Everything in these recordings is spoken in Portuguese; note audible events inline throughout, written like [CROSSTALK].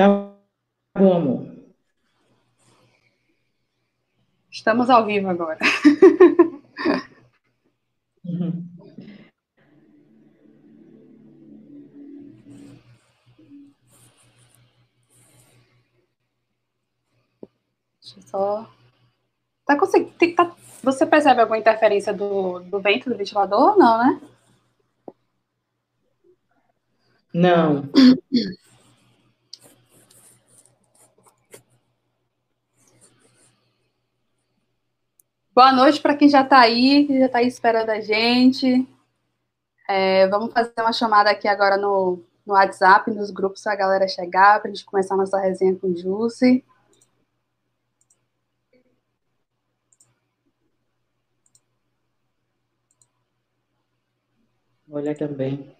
Tá bom, amor. Estamos ao vivo agora. Uhum. [LAUGHS] Deixa eu só. Tá conseguindo. Tá... Você percebe alguma interferência do, do vento do ventilador ou não, né? Não. [COUGHS] Boa noite para quem já está aí, que já está aí esperando a gente. É, vamos fazer uma chamada aqui agora no, no WhatsApp, nos grupos, para a galera chegar, para a gente começar a nossa resenha com o Jussi. Olha também.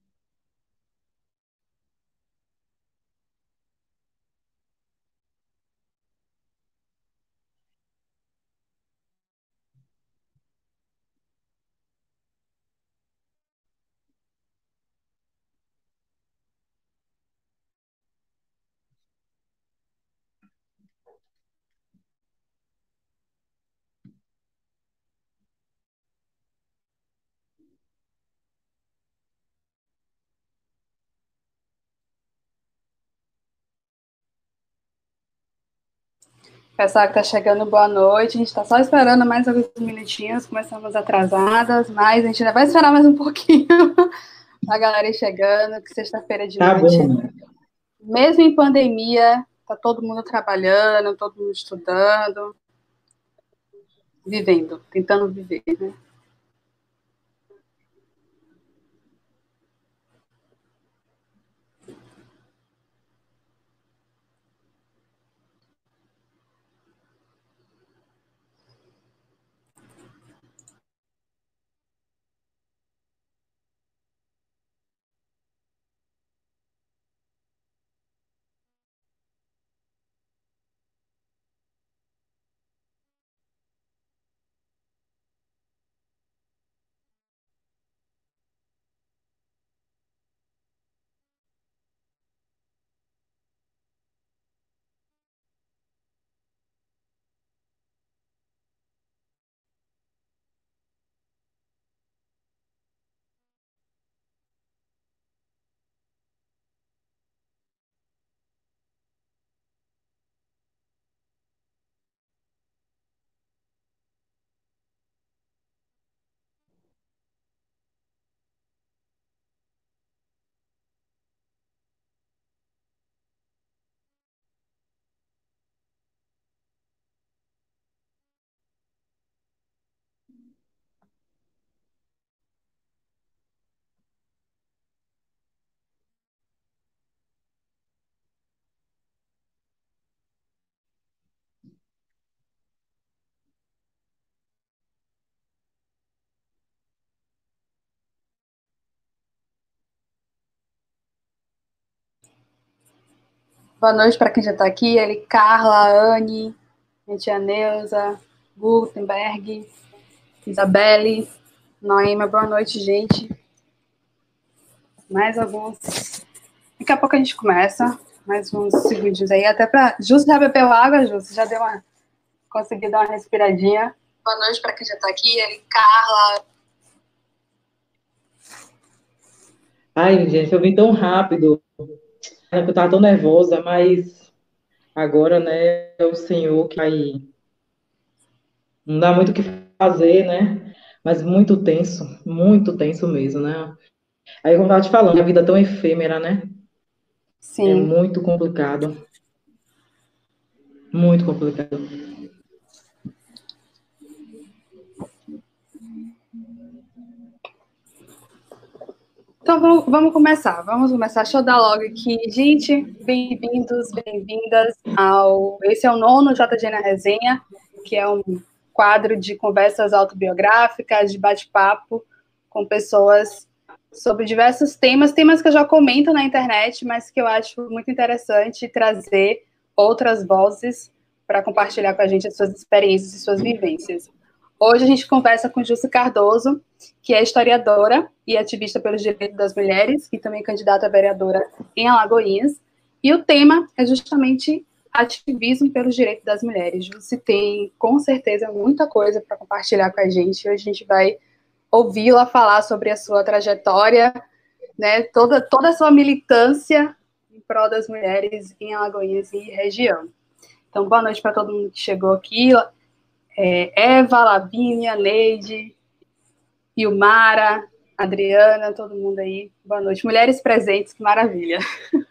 Pessoal que está chegando, boa noite. A gente está só esperando mais alguns minutinhos. Começamos atrasadas, mas a gente ainda vai esperar mais um [LAUGHS] pouquinho. a galera ir chegando, que sexta-feira de Tá noite. bom. Mesmo em pandemia, tá todo mundo trabalhando, todo mundo estudando, vivendo, tentando viver, né? Boa noite para quem já está aqui. Ele, Carla, Anne, tia Neuza, Gutenberg, Isabelle, Noema. Boa noite, gente. Mais alguns. Daqui a pouco a gente começa. Mais uns segundinhos aí, até para. Justo já bebeu água, Justo? Já deu uma. Conseguiu dar uma respiradinha. Boa noite para quem já está aqui. Ele, Carla. Ai, gente, eu vim tão rápido. Eu estava tão nervosa, mas agora, né, é o Senhor que vai. Não dá muito o que fazer, né? Mas muito tenso, muito tenso mesmo, né? Aí, como eu estava te falando, a vida é tão efêmera, né? Sim. É muito complicado. Muito complicado. Então vamos, começar, vamos começar. Deixa eu dar logo aqui. Gente, bem-vindos, bem-vindas ao. Esse é o nono JG na Resenha, que é um quadro de conversas autobiográficas, de bate-papo com pessoas sobre diversos temas, temas que eu já comento na internet, mas que eu acho muito interessante trazer outras vozes para compartilhar com a gente as suas experiências e suas vivências. Hoje a gente conversa com Júcia Cardoso, que é historiadora e ativista pelos direitos das mulheres, e também candidata a vereadora em Alagoinhas. E o tema é justamente ativismo pelos direitos das mulheres. Júcia tem, com certeza, muita coisa para compartilhar com a gente. Hoje a gente vai ouvi-la falar sobre a sua trajetória, né, toda, toda a sua militância em prol das mulheres em Alagoinhas e região. Então, boa noite para todo mundo que chegou aqui é, Eva, Lavínia, Neide, Ilmara, Adriana, todo mundo aí. Boa noite. Mulheres presentes, que maravilha. [LAUGHS]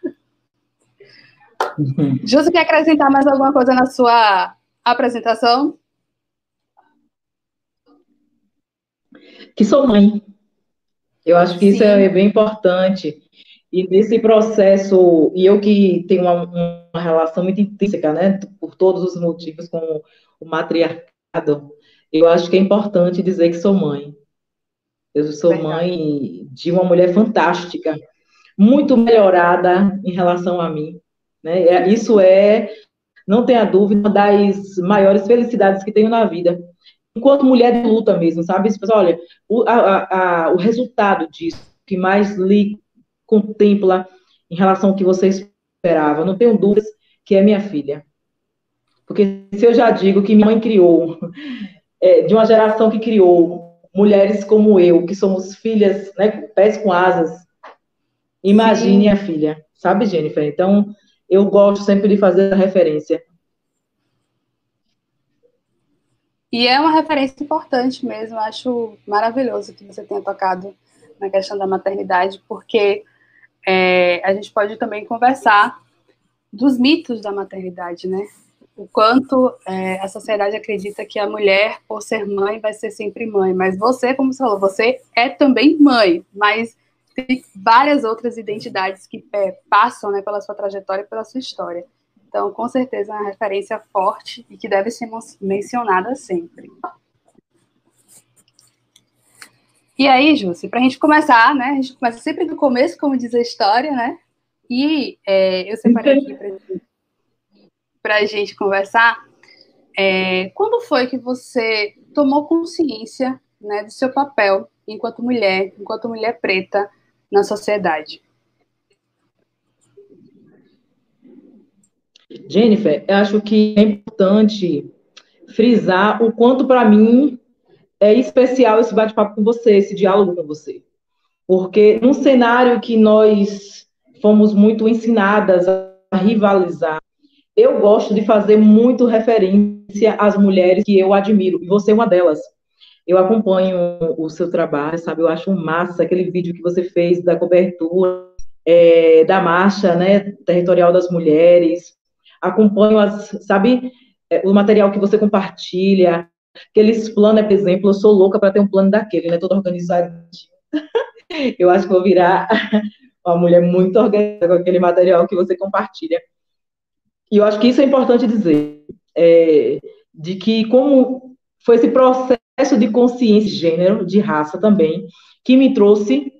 Justo quer acrescentar mais alguma coisa na sua apresentação? Que sou mãe. Eu acho que Sim. isso é bem importante. E nesse processo, e eu que tenho uma, uma relação muito intrínseca, né, por todos os motivos com o matriarcado, eu acho que é importante dizer que sou mãe. Eu sou Verdade. mãe de uma mulher fantástica, muito melhorada em relação a mim. Né? É, isso é, não tenha dúvida, uma das maiores felicidades que tenho na vida. Enquanto mulher de luta mesmo, sabe? Olha, o, a, a, o resultado disso, que mais lhe contempla em relação ao que você esperava, não tenho dúvidas que é minha filha. Porque se eu já digo que minha mãe criou, é, de uma geração que criou mulheres como eu, que somos filhas, né, pés com asas, imagine Sim. a filha, sabe, Jennifer? Então, eu gosto sempre de fazer a referência. E é uma referência importante mesmo, acho maravilhoso que você tenha tocado na questão da maternidade, porque é, a gente pode também conversar dos mitos da maternidade, né? O quanto é, a sociedade acredita que a mulher, por ser mãe, vai ser sempre mãe. Mas você, como você falou, você é também mãe, mas tem várias outras identidades que é, passam né, pela sua trajetória e pela sua história. Então, com certeza, é uma referência forte e que deve ser mencionada sempre. E aí, Jússi, para a gente começar, né? A gente começa sempre do começo, como diz a história, né? E é, eu separei aqui para para a gente conversar. É, quando foi que você tomou consciência né, do seu papel enquanto mulher, enquanto mulher preta na sociedade? Jennifer, acho que é importante frisar o quanto para mim é especial esse bate-papo com você, esse diálogo com você. Porque num cenário que nós fomos muito ensinadas a rivalizar, eu gosto de fazer muito referência às mulheres que eu admiro, e você é uma delas. Eu acompanho o seu trabalho, sabe? Eu acho massa aquele vídeo que você fez da cobertura é, da marcha, né, territorial das mulheres. Acompanho as, sabe, é, o material que você compartilha, aqueles planos, por exemplo, eu sou louca para ter um plano daquele, né, todo organizado. [LAUGHS] eu acho que vou virar [LAUGHS] uma mulher muito organizada com aquele material que você compartilha. E eu acho que isso é importante dizer, é, de que como foi esse processo de consciência de gênero, de raça também, que me trouxe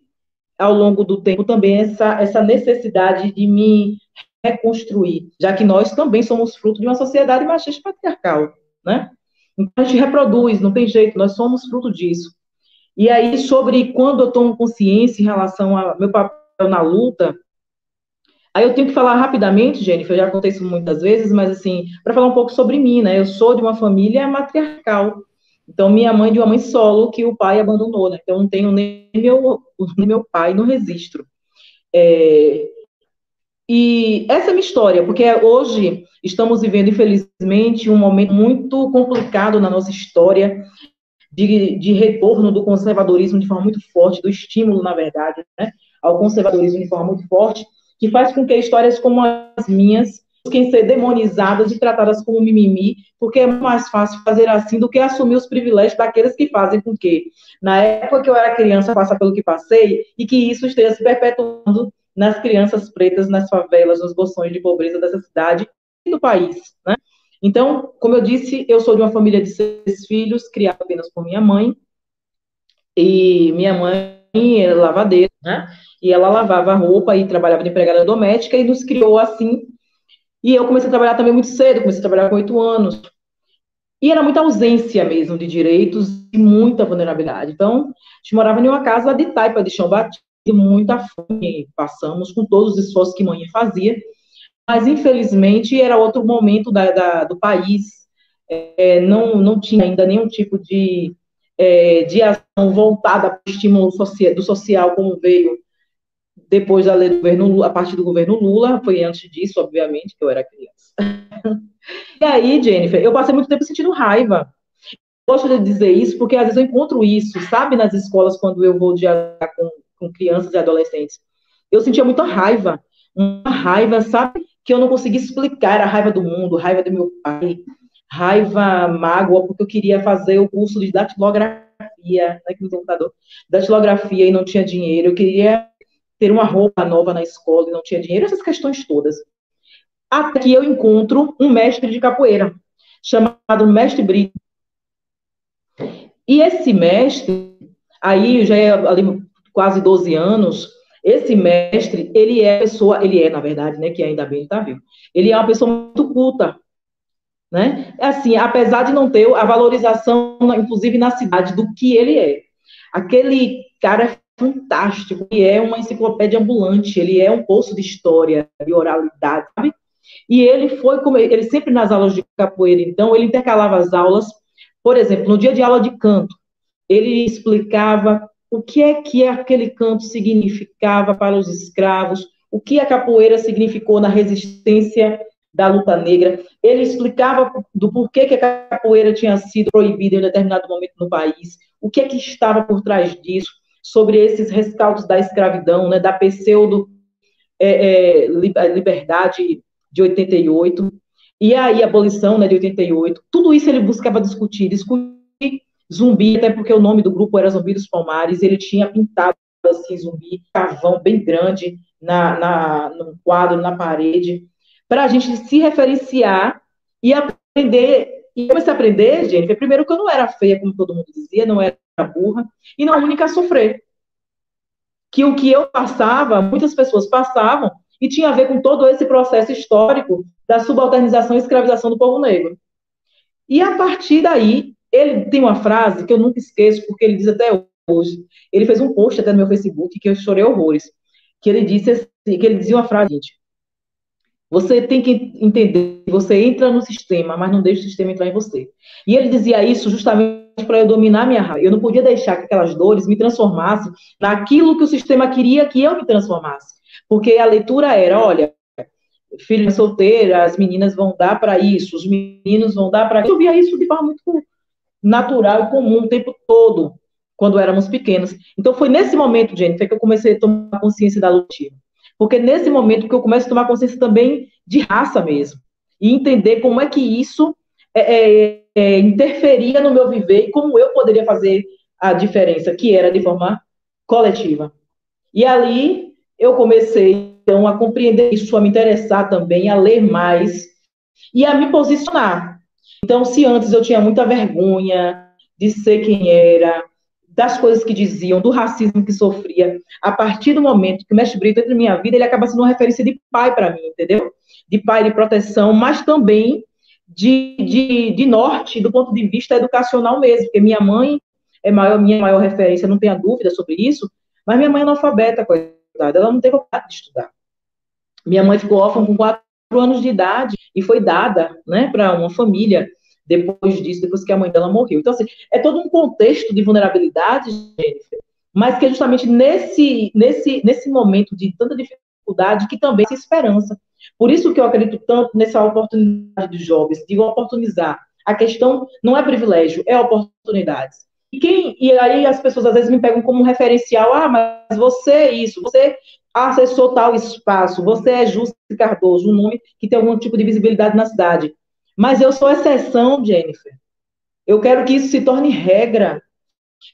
ao longo do tempo também essa, essa necessidade de me reconstruir, já que nós também somos fruto de uma sociedade machista patriarcal, né? Então a gente reproduz, não tem jeito, nós somos fruto disso. E aí, sobre quando eu tomo consciência em relação ao meu papel na luta, aí eu tenho que falar rapidamente, Jennifer, eu já contei isso muitas vezes, mas assim, para falar um pouco sobre mim, né? Eu sou de uma família matriarcal. Então, minha mãe de uma mãe solo que o pai abandonou, né? Então, não tenho nem meu, nem meu pai no registro. É, e essa é a minha história, porque hoje estamos vivendo, infelizmente, um momento muito complicado na nossa história, de, de, retorno do conservadorismo de forma muito forte, do estímulo, na verdade, né, ao conservadorismo de forma muito forte, que faz com que histórias como as minhas busquem ser demonizadas e tratadas como mimimi, porque é mais fácil fazer assim do que assumir os privilégios daqueles que fazem com que, na época que eu era criança, passar pelo que passei, e que isso esteja se perpetuando nas crianças pretas, nas favelas, nos bolsões de pobreza dessa cidade e do país, né? Então, como eu disse, eu sou de uma família de seis filhos, criada apenas por minha mãe, e minha mãe era lavadeira, né? E ela lavava roupa e trabalhava de empregada doméstica e nos criou assim. E eu comecei a trabalhar também muito cedo, comecei a trabalhar com oito anos. E era muita ausência mesmo de direitos e muita vulnerabilidade. Então, a gente morava em uma casa de taipa de chão batido, muita fome, passamos com todos os esforços que mãe fazia, mas infelizmente era outro momento da, da, do país, é, não, não tinha ainda nenhum tipo de, é, de ação voltada para o estímulo social, do social, como veio depois da lei do governo, a partir do governo Lula, foi antes disso, obviamente, que eu era criança. [LAUGHS] e aí, Jennifer, eu passei muito tempo sentindo raiva. Gosto de dizer isso porque às vezes eu encontro isso, sabe, nas escolas, quando eu vou dialogar com com crianças e adolescentes. Eu sentia muita raiva, uma raiva, sabe, que eu não conseguia explicar, era a raiva do mundo, raiva do meu pai, raiva, mágoa, porque eu queria fazer o curso de datilografia, né, no computador, datilografia e não tinha dinheiro, eu queria ter uma roupa nova na escola e não tinha dinheiro, essas questões todas. Até que eu encontro um mestre de capoeira, chamado Mestre Brito. E esse mestre, aí já é ali quase 12 anos, esse mestre, ele é pessoa, ele é, na verdade, né, que ainda bem está vivo, ele é uma pessoa muito culta, né? Assim, apesar de não ter a valorização, inclusive na cidade, do que ele é. Aquele cara é fantástico, ele é uma enciclopédia ambulante, ele é um poço de história, de oralidade, sabe? E ele foi, como ele sempre nas aulas de capoeira, então, ele intercalava as aulas, por exemplo, no dia de aula de canto, ele explicava o que é que aquele canto significava para os escravos, o que a capoeira significou na resistência da luta negra. Ele explicava do porquê que a capoeira tinha sido proibida em determinado momento no país, o que é que estava por trás disso, sobre esses rescaldos da escravidão, né, da pseudo é, é, liberdade de 88, e aí a abolição né, de 88. Tudo isso ele buscava discutir, discutir Zumbi, até porque o nome do grupo era Zumbi dos Palmares, ele tinha pintado assim, zumbi, cavão bem grande na, na, no quadro, na parede, para a gente se referenciar e aprender. E comecei a aprender, gente, primeiro que eu não era feia, como todo mundo dizia, não era burra, e não a única a sofrer. Que o que eu passava, muitas pessoas passavam, e tinha a ver com todo esse processo histórico da subalternização e escravização do povo negro. E a partir daí, ele tem uma frase que eu nunca esqueço, porque ele diz até hoje. Ele fez um post até no meu Facebook que eu chorei horrores. Que ele disse assim, que ele dizia uma frase, gente. Você tem que entender que você entra no sistema, mas não deixa o sistema entrar em você. E ele dizia isso justamente para eu dominar minha raiva. Eu não podia deixar que aquelas dores me transformassem naquilo que o sistema queria que eu me transformasse. Porque a leitura era, olha, filha solteira, as meninas vão dar para isso, os meninos vão dar para. Eu via isso de forma muito natural e comum o tempo todo, quando éramos pequenos. Então, foi nesse momento, Jennifer, que eu comecei a tomar consciência da luta. Porque nesse momento que eu começo a tomar consciência também de raça mesmo. E entender como é que isso é, é, é, interferia no meu viver e como eu poderia fazer a diferença, que era de forma coletiva. E ali eu comecei, então, a compreender isso, a me interessar também, a ler mais e a me posicionar. Então, se antes eu tinha muita vergonha de ser quem era, das coisas que diziam, do racismo que sofria, a partir do momento que o Mestre Brito entra na minha vida, ele acaba sendo uma referência de pai para mim, entendeu? De pai de proteção, mas também de, de, de norte, do ponto de vista educacional mesmo, porque minha mãe é maior, minha maior referência, não tenha dúvida sobre isso, mas minha mãe é analfabeta, coitada, ela não tem vontade de estudar. Minha mãe ficou órfã com quatro anos de idade e foi dada, né, para uma família depois disso, depois que a mãe dela morreu. Então, assim, é todo um contexto de vulnerabilidade, Jennifer, mas que é justamente nesse, nesse, nesse momento de tanta dificuldade que também tem esperança. Por isso que eu acredito tanto nessa oportunidade dos jovens, de oportunizar. A questão não é privilégio, é oportunidades. E, quem, e aí as pessoas às vezes me pegam como referencial, ah, mas você é isso, você acessou tal espaço, você é Justo Cardoso, um nome que tem algum tipo de visibilidade na cidade. Mas eu sou exceção, Jennifer. Eu quero que isso se torne regra.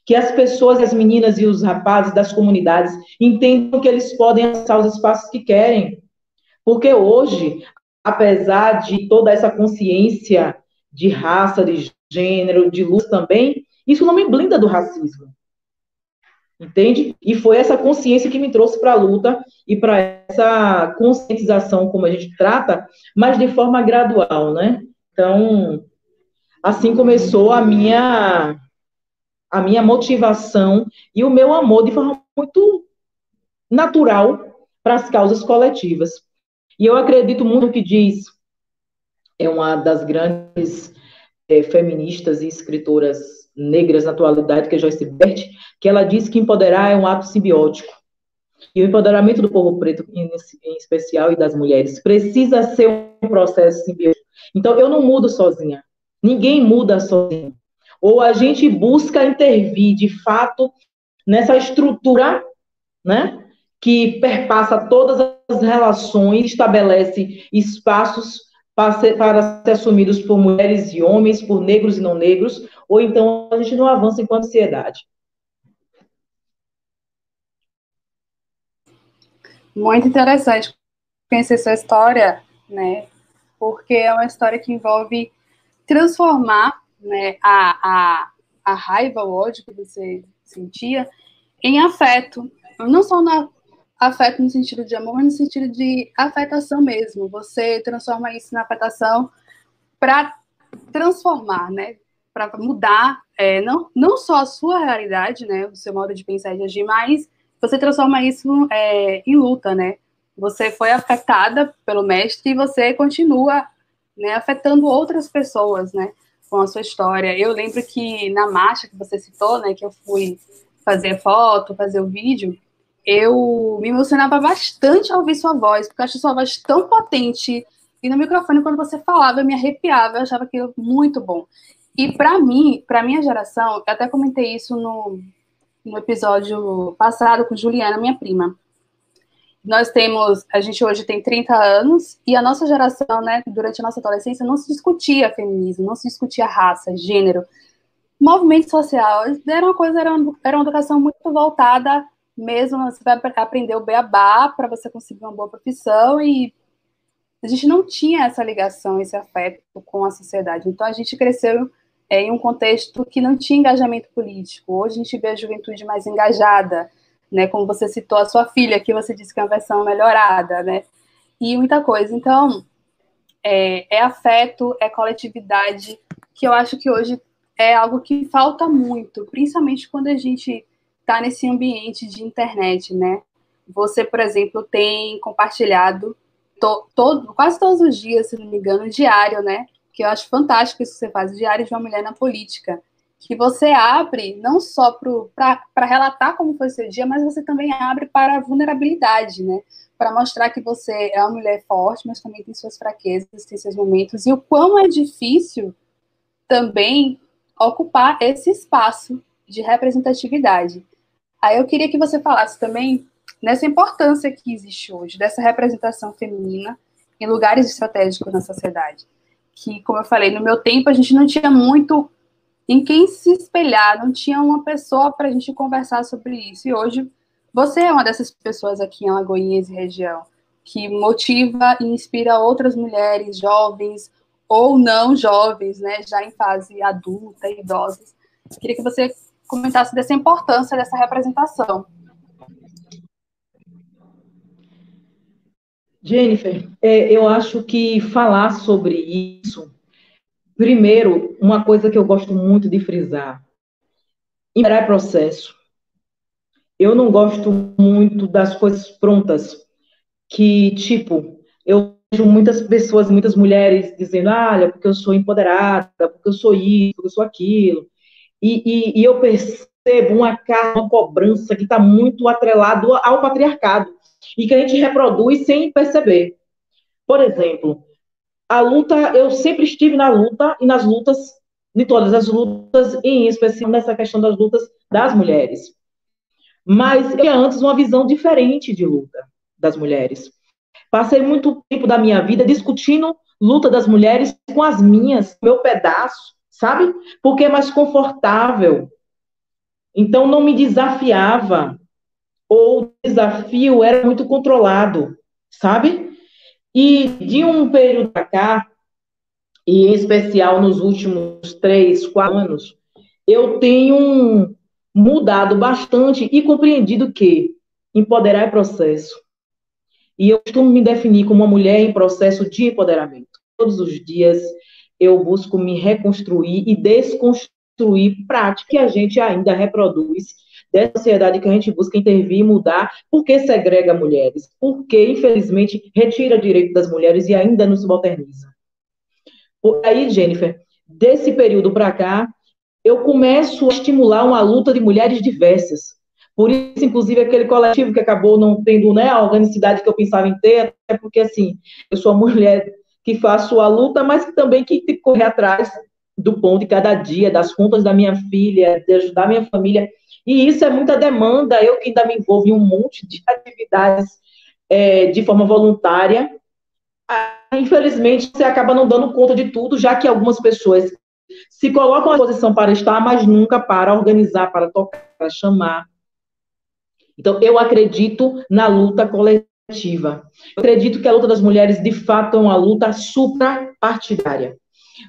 Que as pessoas, as meninas e os rapazes das comunidades entendam que eles podem acessar os espaços que querem. Porque hoje, apesar de toda essa consciência de raça, de gênero, de luz também, isso não me blinda do racismo. Entende? E foi essa consciência que me trouxe para a luta e para essa conscientização, como a gente trata, mas de forma gradual, né? Então, assim começou a minha a minha motivação e o meu amor de forma muito natural para as causas coletivas. E eu acredito muito no que diz é uma das grandes é, feministas e escritoras negras na atualidade, que é Joyce Bert, que ela diz que empoderar é um ato simbiótico. E o empoderamento do povo preto, em, em especial, e das mulheres, precisa ser um processo simbiótico. Então, eu não mudo sozinha. Ninguém muda sozinho. Ou a gente busca intervir, de fato, nessa estrutura, né? Que perpassa todas as relações, estabelece espaços para ser, assumidos por mulheres e homens, por negros e não negros, ou então a gente não avança enquanto sociedade. Muito interessante conhecer sua história, né? Porque é uma história que envolve transformar né, a, a, a raiva, o ódio que você sentia em afeto. Não só na afeto no sentido de amor, mas no sentido de afetação mesmo. Você transforma isso na afetação para transformar, né? Para mudar, é, não, não só a sua realidade, né? O seu modo de pensar e de agir, mas você transforma isso é, em luta, né? Você foi afetada pelo mestre e você continua né, afetando outras pessoas, né? Com a sua história. Eu lembro que na marcha que você citou, né? Que eu fui fazer foto, fazer o vídeo, eu me emocionava bastante ao ouvir sua voz, porque eu acho sua voz tão potente. E no microfone, quando você falava, eu me arrepiava, eu achava aquilo muito bom. E para mim, para minha geração, eu até comentei isso no, no episódio passado com Juliana, minha prima. Nós temos, a gente hoje tem 30 anos, e a nossa geração, né, durante a nossa adolescência, não se discutia feminismo, não se discutia raça, gênero. Movimento social, era uma coisa, era uma, era uma educação muito voltada mesmo você vai aprender o beabá para você conseguir uma boa profissão e a gente não tinha essa ligação, esse afeto com a sociedade. Então a gente cresceu é, em um contexto que não tinha engajamento político. Hoje a gente vê a juventude mais engajada, né? Como você citou a sua filha, que você disse que é uma versão melhorada, né? E muita coisa. Então é, é afeto, é coletividade, que eu acho que hoje é algo que falta muito, principalmente quando a gente está nesse ambiente de internet, né? Você, por exemplo, tem compartilhado to, todo, quase todos os dias, se não me engano, diário, né? Que eu acho fantástico isso que você faz, diário de uma mulher na política. Que você abre não só para relatar como foi seu dia, mas você também abre para a vulnerabilidade, né? Para mostrar que você é uma mulher forte, mas também tem suas fraquezas, tem seus momentos, e o quão é difícil também ocupar esse espaço de representatividade. Aí eu queria que você falasse também nessa importância que existe hoje, dessa representação feminina em lugares estratégicos na sociedade. Que, como eu falei, no meu tempo a gente não tinha muito em quem se espelhar, não tinha uma pessoa para a gente conversar sobre isso. E hoje você é uma dessas pessoas aqui em Alagoinhas e região que motiva e inspira outras mulheres jovens ou não jovens, né, já em fase adulta, idosas. Queria que você comentasse dessa importância dessa representação. Jennifer, é, eu acho que falar sobre isso, primeiro, uma coisa que eu gosto muito de frisar, é processo. Eu não gosto muito das coisas prontas, que, tipo, eu vejo muitas pessoas, muitas mulheres dizendo, ah, olha, porque eu sou empoderada, porque eu sou isso, porque eu sou aquilo. E, e, e eu percebo uma uma cobrança que está muito atrelado ao patriarcado e que a gente reproduz sem perceber. Por exemplo, a luta, eu sempre estive na luta e nas lutas, de todas as lutas, em especial nessa questão das lutas das mulheres. Mas eu tinha antes uma visão diferente de luta das mulheres. Passei muito tempo da minha vida discutindo luta das mulheres com as minhas, meu pedaço, sabe? Porque é mais confortável. Então não me desafiava ou o desafio era muito controlado, sabe? E de um período para cá, e em especial nos últimos três, quatro anos, eu tenho mudado bastante e compreendido que empoderar é processo. E eu costumo me definir como uma mulher em processo de empoderamento. Todos os dias eu busco me reconstruir e desconstruir práticas que a gente ainda reproduz dessa sociedade que a gente busca intervir e mudar, porque segrega mulheres, porque, infelizmente, retira direito das mulheres e ainda nos subalterniza. Por aí, Jennifer, desse período para cá, eu começo a estimular uma luta de mulheres diversas. Por isso, inclusive, aquele coletivo que acabou não tendo né, a organicidade que eu pensava em ter, é porque, assim, eu sou uma mulher que faço a luta, mas que também que correr atrás do pão de cada dia, das contas da minha filha, de ajudar minha família. E isso é muita demanda. Eu que ainda me envolvo em um monte de atividades é, de forma voluntária. Ah, infelizmente, você acaba não dando conta de tudo, já que algumas pessoas se colocam à posição para estar, mas nunca para organizar, para tocar, para chamar. Então, eu acredito na luta coletiva. Eu acredito que a luta das mulheres, de fato, é uma luta suprapartidária.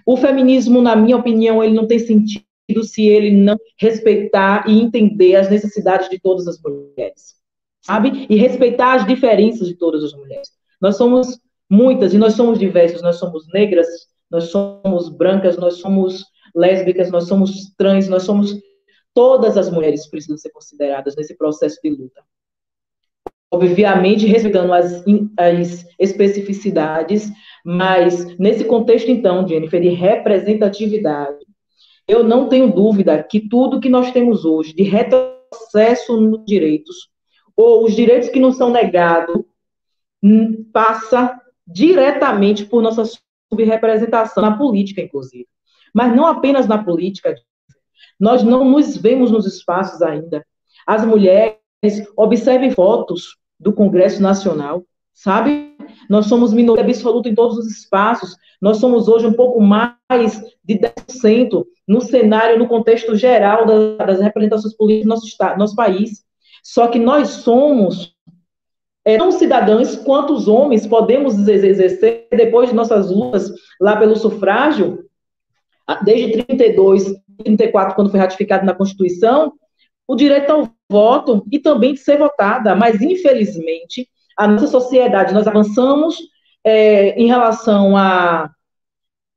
O feminismo, na minha opinião, ele não tem sentido se ele não respeitar e entender as necessidades de todas as mulheres, sabe? E respeitar as diferenças de todas as mulheres. Nós somos muitas e nós somos diversos, nós somos negras, nós somos brancas, nós somos lésbicas, nós somos trans, nós somos todas as mulheres precisam ser consideradas nesse processo de luta. Obviamente, respeitando as, as especificidades, mas nesse contexto, então, Jennifer, de representatividade, eu não tenho dúvida que tudo que nós temos hoje de retrocesso nos direitos, ou os direitos que não são negados, hum, passa diretamente por nossa subrepresentação, na política, inclusive. Mas não apenas na política, nós não nos vemos nos espaços ainda. As mulheres, observem fotos do Congresso Nacional, sabe? Nós somos minoria absoluta em todos os espaços. Nós somos hoje um pouco mais de 10% no cenário, no contexto geral das, representações políticas do nosso, estado, nosso país. Só que nós somos é, tão cidadãos quanto os homens podemos exercer depois de nossas lutas lá pelo sufrágio, desde 32, 34, quando foi ratificado na Constituição, o direito ao voto e também de ser votada. Mas, infelizmente, a nossa sociedade, nós avançamos é, em relação a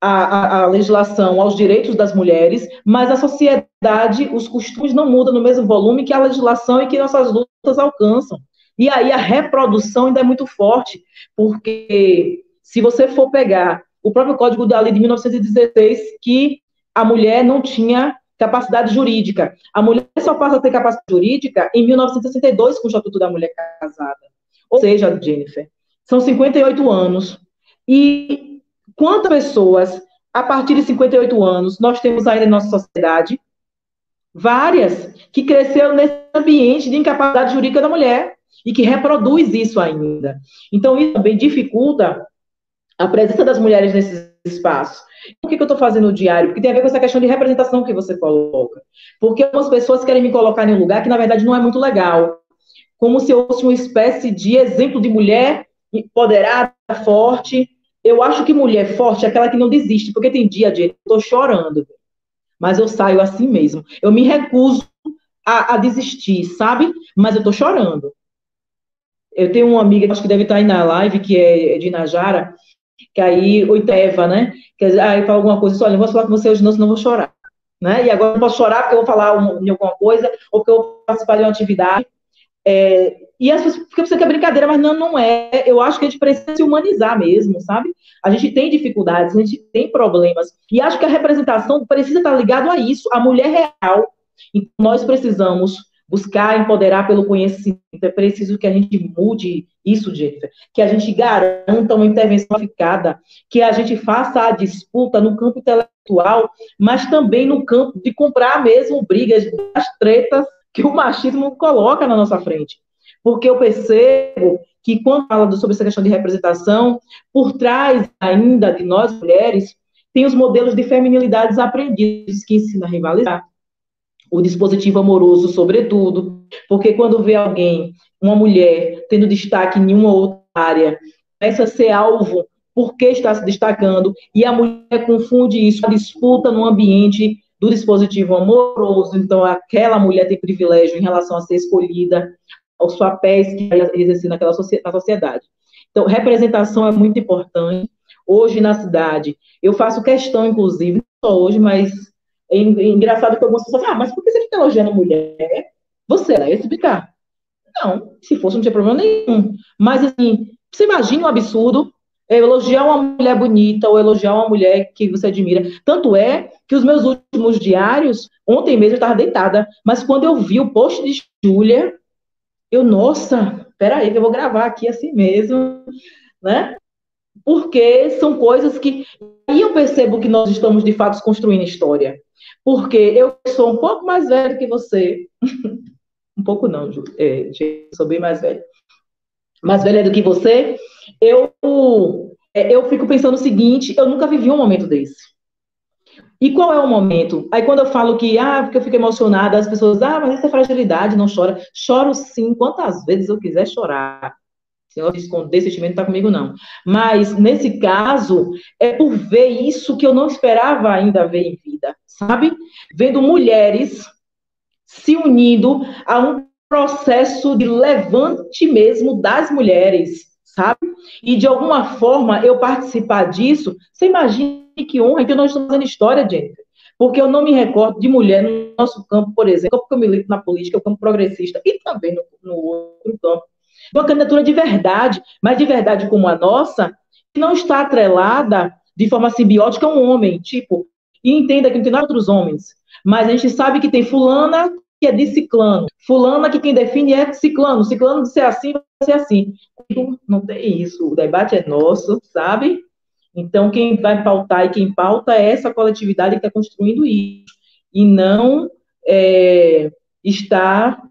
a, a, legislação aos direitos das mulheres, mas a sociedade, os costumes não mudam no mesmo volume que a legislação e que nossas lutas alcançam. E aí a reprodução ainda é muito forte, porque se você for pegar o próprio Código da Lei de 1916, que a mulher não tinha capacidade jurídica. A mulher só passa a ter capacidade jurídica em 1962, com o Estatuto da Mulher Casada. Ou seja, Jennifer, são 58 anos. E Quantas pessoas, a partir de 58 anos, nós temos ainda em nossa sociedade? Várias, que cresceram nesse ambiente de incapacidade jurídica da mulher e que reproduz isso ainda. Então, isso também dificulta a presença das mulheres nesses espaços. Por que, eu estou fazendo o diário? Porque tem a ver com essa questão de representação que você coloca. Porque algumas pessoas querem me colocar em um lugar que, na verdade, não é muito legal. Como se eu fosse uma espécie de exemplo de mulher empoderada, forte, eu acho que mulher forte é aquela que não desiste, porque tem dia, de eu tô chorando, mas eu saio assim mesmo. Eu me recuso a, a desistir, sabe? Mas eu tô chorando. Eu tenho uma amiga, acho que deve estar aí na live, que é de Najara, que aí, ou Eva, né? Que aí fala alguma coisa, olha, não vou falar com você hoje não, senão vou chorar. Né? E agora eu não posso chorar porque eu vou falar um, alguma coisa, ou porque eu vou participar de uma atividade. É, e as pessoas ficam pensando que é brincadeira, mas não, não é. Eu acho que a gente precisa se humanizar mesmo, sabe? A gente tem dificuldades, a gente tem problemas. E acho que a representação precisa estar ligado a isso, a mulher real. Então, nós precisamos buscar empoderar pelo conhecimento. É preciso que a gente mude isso, Jennifer. Que a gente garanta uma intervenção eficada, que a gente faça a disputa no campo intelectual, mas também no campo de comprar mesmo brigas, as tretas que o machismo coloca na nossa frente. Porque eu percebo que quando fala sobre essa questão de representação, por trás ainda de nós mulheres, tem os modelos de feminilidades aprendidos que ensinam a rivalizar. O dispositivo amoroso, sobretudo, porque quando vê alguém, uma mulher, tendo destaque em uma outra área, começa a ser alvo porque está se destacando, e a mulher confunde isso, a disputa no ambiente do dispositivo amoroso, então aquela mulher tem privilégio em relação a ser escolhida, aos papéis que exercer naquela na sociedade. Então, representação é muito importante. Hoje na cidade, eu faço questão, inclusive, não só hoje, mas é engraçado que algumas pessoas ah, mas por que você fica elogiando mulher? Você é lésbica? Não, se fosse não tinha problema nenhum. Mas, assim, você imagina um absurdo é elogiar uma mulher bonita ou elogiar uma mulher que você admira. Tanto é que os meus últimos diários, ontem mesmo eu estava deitada, mas quando eu vi o post de Júlia, eu, nossa, peraí, que eu vou gravar aqui assim mesmo, né? Porque são coisas que. Aí eu percebo que nós estamos, de fato, construindo história. Porque eu sou um pouco mais velho que você. [LAUGHS] um pouco não, Ju. É, sou bem mais velha. Mais velha do que você. Eu, é, eu fico pensando o seguinte: eu nunca vivi um momento desse. E qual é o momento? Aí quando eu falo que, ah, porque eu fico emocionada, as pessoas, ah, mas isso é fragilidade, não chora. Choro sim, quantas vezes eu quiser chorar. Se eu esconder sentimento, não está comigo, não. Mas, nesse caso, é por ver isso que eu não esperava ainda ver em vida, sabe? Vendo mulheres se unindo a um processo de levante mesmo das mulheres, sabe? E, de alguma forma, eu participar disso, você imagina que honra que nós estamos fazendo história, gente. Porque eu não me recordo de mulher no nosso campo, por exemplo, porque eu milito na política, o campo progressista, e também no, no outro campo. Uma candidatura de verdade, mas de verdade como a nossa, que não está atrelada de forma simbiótica a um homem, tipo, e entenda que não tem outros homens, mas a gente sabe que tem fulana que é de ciclano, fulana que quem define é ciclano, ciclano de ser assim, vai ser assim. Não tem isso, o debate é nosso, sabe? Então, quem vai pautar e quem pauta é essa coletividade que está construindo isso, e não é, está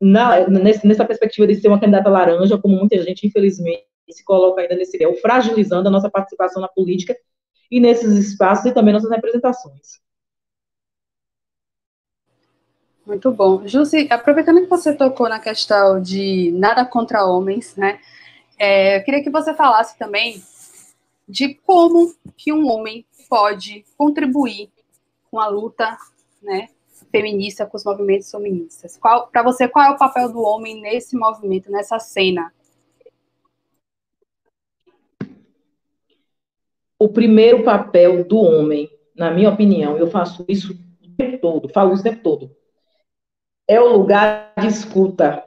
na, nessa perspectiva de ser uma candidata laranja, como muita gente, infelizmente, se coloca ainda nesse ideal, fragilizando a nossa participação na política e nesses espaços e também nossas representações. Muito bom. Jussi, aproveitando que você tocou na questão de nada contra homens, né? É, eu queria que você falasse também de como que um homem pode contribuir com a luta, né, feminista, com os movimentos feministas. Para você, qual é o papel do homem nesse movimento, nessa cena? O primeiro papel do homem, na minha opinião, eu faço isso o tempo todo, falo isso o tempo todo, é o lugar de escuta.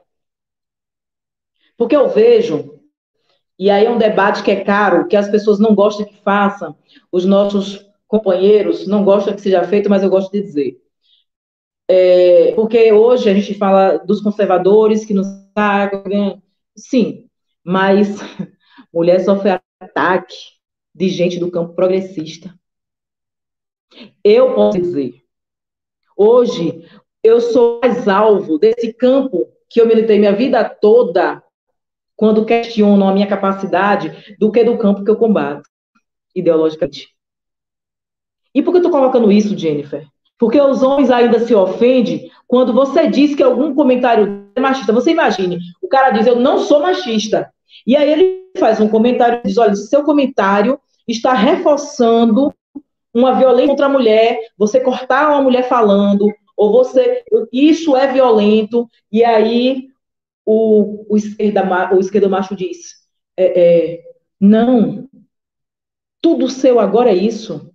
Porque eu vejo e aí é um debate que é caro, que as pessoas não gostam que façam, os nossos companheiros não gostam que seja feito, mas eu gosto de dizer. É, porque hoje a gente fala dos conservadores que nos atacam, sim, mas [LAUGHS] mulher sofre ataque de gente do campo progressista. Eu posso dizer, hoje eu sou mais alvo desse campo que eu militei minha vida toda quando questionam a minha capacidade do que do campo que eu combato, ideologicamente. E por que eu estou colocando isso, Jennifer? Porque os homens ainda se ofendem quando você diz que algum comentário é machista. Você imagine, o cara diz, eu não sou machista. E aí ele faz um comentário e diz, olha, seu comentário está reforçando uma violência contra a mulher, você cortar uma mulher falando, ou você, isso é violento, e aí o, o, esquerda, o esquerdo macho diz, é, é, não, tudo seu agora é isso.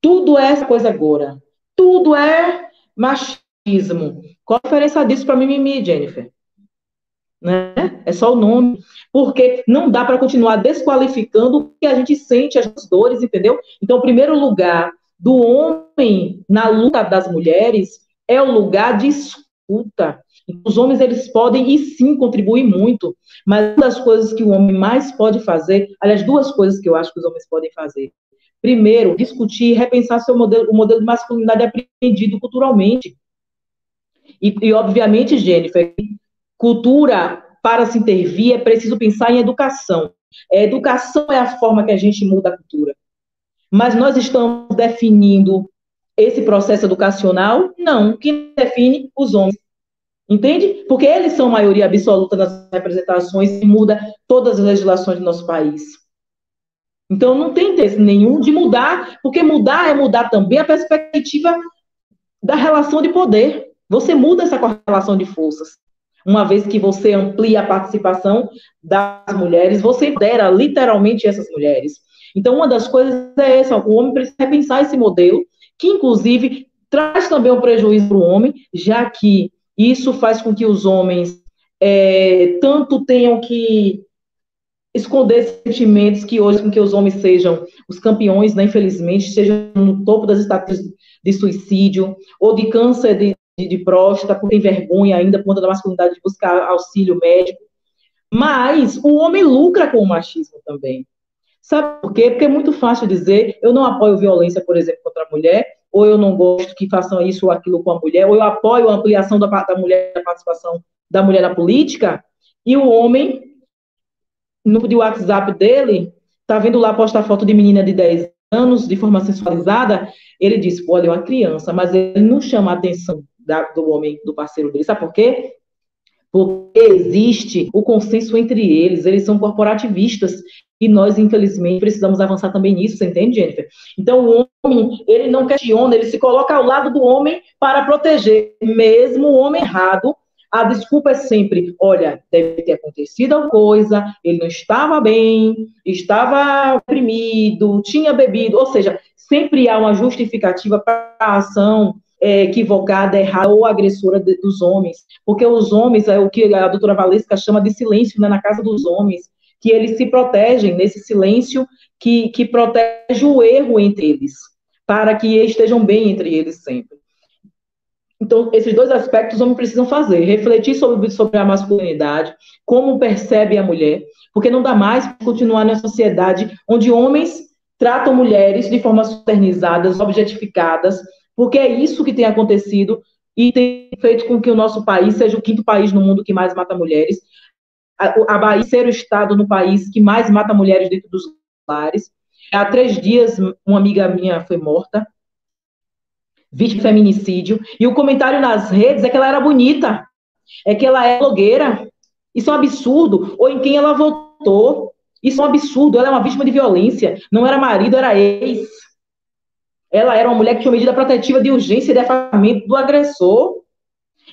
Tudo é essa coisa agora. Tudo é machismo. Qual a diferença disso para mimimi, Jennifer? Né? É só o nome. Porque não dá para continuar desqualificando o que a gente sente, as dores, entendeu? Então, o primeiro lugar do homem na luta das mulheres é o lugar de escuta. Os homens, eles podem e sim contribuir muito, mas uma das coisas que o homem mais pode fazer, aliás, duas coisas que eu acho que os homens podem fazer. Primeiro, discutir, repensar seu modelo, o modelo de masculinidade aprendido culturalmente. E, e, obviamente, Jennifer, cultura, para se intervir, é preciso pensar em educação. A educação é a forma que a gente muda a cultura. Mas nós estamos definindo esse processo educacional? Não. Quem define? Os homens. Entende? Porque eles são maioria absoluta nas representações e muda todas as legislações do nosso país. Então, não tem interesse nenhum de mudar, porque mudar é mudar também a perspectiva da relação de poder. Você muda essa correlação de forças. Uma vez que você amplia a participação das mulheres, você dera literalmente essas mulheres. Então, uma das coisas é essa: o homem precisa repensar esse modelo, que inclusive traz também um prejuízo para o homem, já que isso faz com que os homens é, tanto tenham que esconder sentimentos que hoje com que os homens sejam os campeões, né, infelizmente, sejam no topo das estatísticas de suicídio ou de câncer de, de, de próstata, por ter vergonha ainda por conta da masculinidade de buscar auxílio médico. Mas o homem lucra com o machismo também. Sabe por quê? Porque é muito fácil dizer, eu não apoio violência, por exemplo, contra a mulher, ou eu não gosto que façam isso ou aquilo com a mulher, ou eu apoio a ampliação da, da mulher, da participação da mulher na política, e o homem, no de WhatsApp dele, tá vendo lá postar foto de menina de 10 anos, de forma sensualizada, ele diz, olha, é uma criança, mas ele não chama a atenção da, do homem, do parceiro dele, sabe por quê? Porque existe o consenso entre eles, eles são corporativistas, e nós, infelizmente, precisamos avançar também nisso, você entende, Jennifer? Então, o homem, ele não questiona, ele se coloca ao lado do homem para proteger, mesmo o homem errado. A desculpa é sempre, olha, deve ter acontecido alguma coisa, ele não estava bem, estava deprimido, tinha bebido, ou seja, sempre há uma justificativa para a ação é, equivocada, errada ou agressora de, dos homens, porque os homens, é o que a doutora Valesca chama de silêncio né, na casa dos homens, que eles se protegem nesse silêncio que, que protege o erro entre eles, para que estejam bem entre eles sempre. Então, esses dois aspectos os homens precisam fazer: refletir sobre, sobre a masculinidade, como percebe a mulher, porque não dá mais continuar na sociedade onde homens tratam mulheres de forma subalternizadas, objetificadas, porque é isso que tem acontecido e tem feito com que o nosso país seja o quinto país no mundo que mais mata mulheres, a, Bahia ser o estado no país que mais mata mulheres dentro dos lares. Há três dias, uma amiga minha foi morta, vítima de feminicídio, e o comentário nas redes é que ela era bonita, é que ela é blogueira. Isso é um absurdo. Ou em quem ela votou. Isso é um absurdo. Ela é uma vítima de violência. Não era marido, era ex. Ela era uma mulher que tinha medida protetiva de urgência e de afastamento do agressor.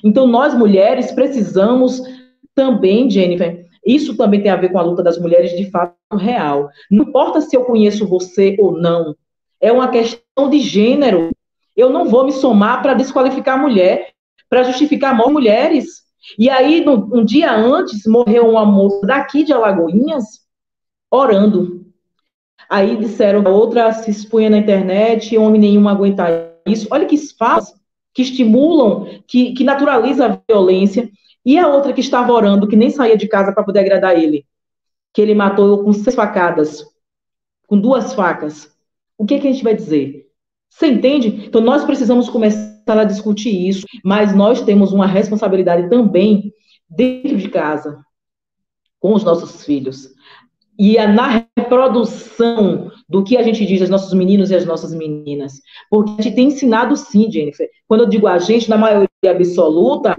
Então, nós mulheres precisamos também, Jennifer, isso também tem a ver com a luta das mulheres de fato real. Não importa se eu conheço você ou não, é uma questão de gênero. Eu não vou me somar para desqualificar a mulher, para justificar a mulheres. E aí, no, um dia antes, morreu uma moça daqui de Alagoinhas, orando. Aí disseram a outra se expunha na internet, homem nenhum aguenta isso. Olha que falas que estimulam, que, que naturaliza a violência. E a outra que estava orando, que nem saía de casa para poder agradar ele, que ele matou com seis facadas, com duas facas. O que, é que a gente vai dizer? Você entende? Então nós precisamos começar a discutir isso, mas nós temos uma responsabilidade também dentro de casa, com os nossos filhos. E a, na reprodução do que a gente diz aos nossos meninos e às nossas meninas. Porque a gente tem ensinado sim, Jennifer. Quando eu digo a gente, na maioria absoluta,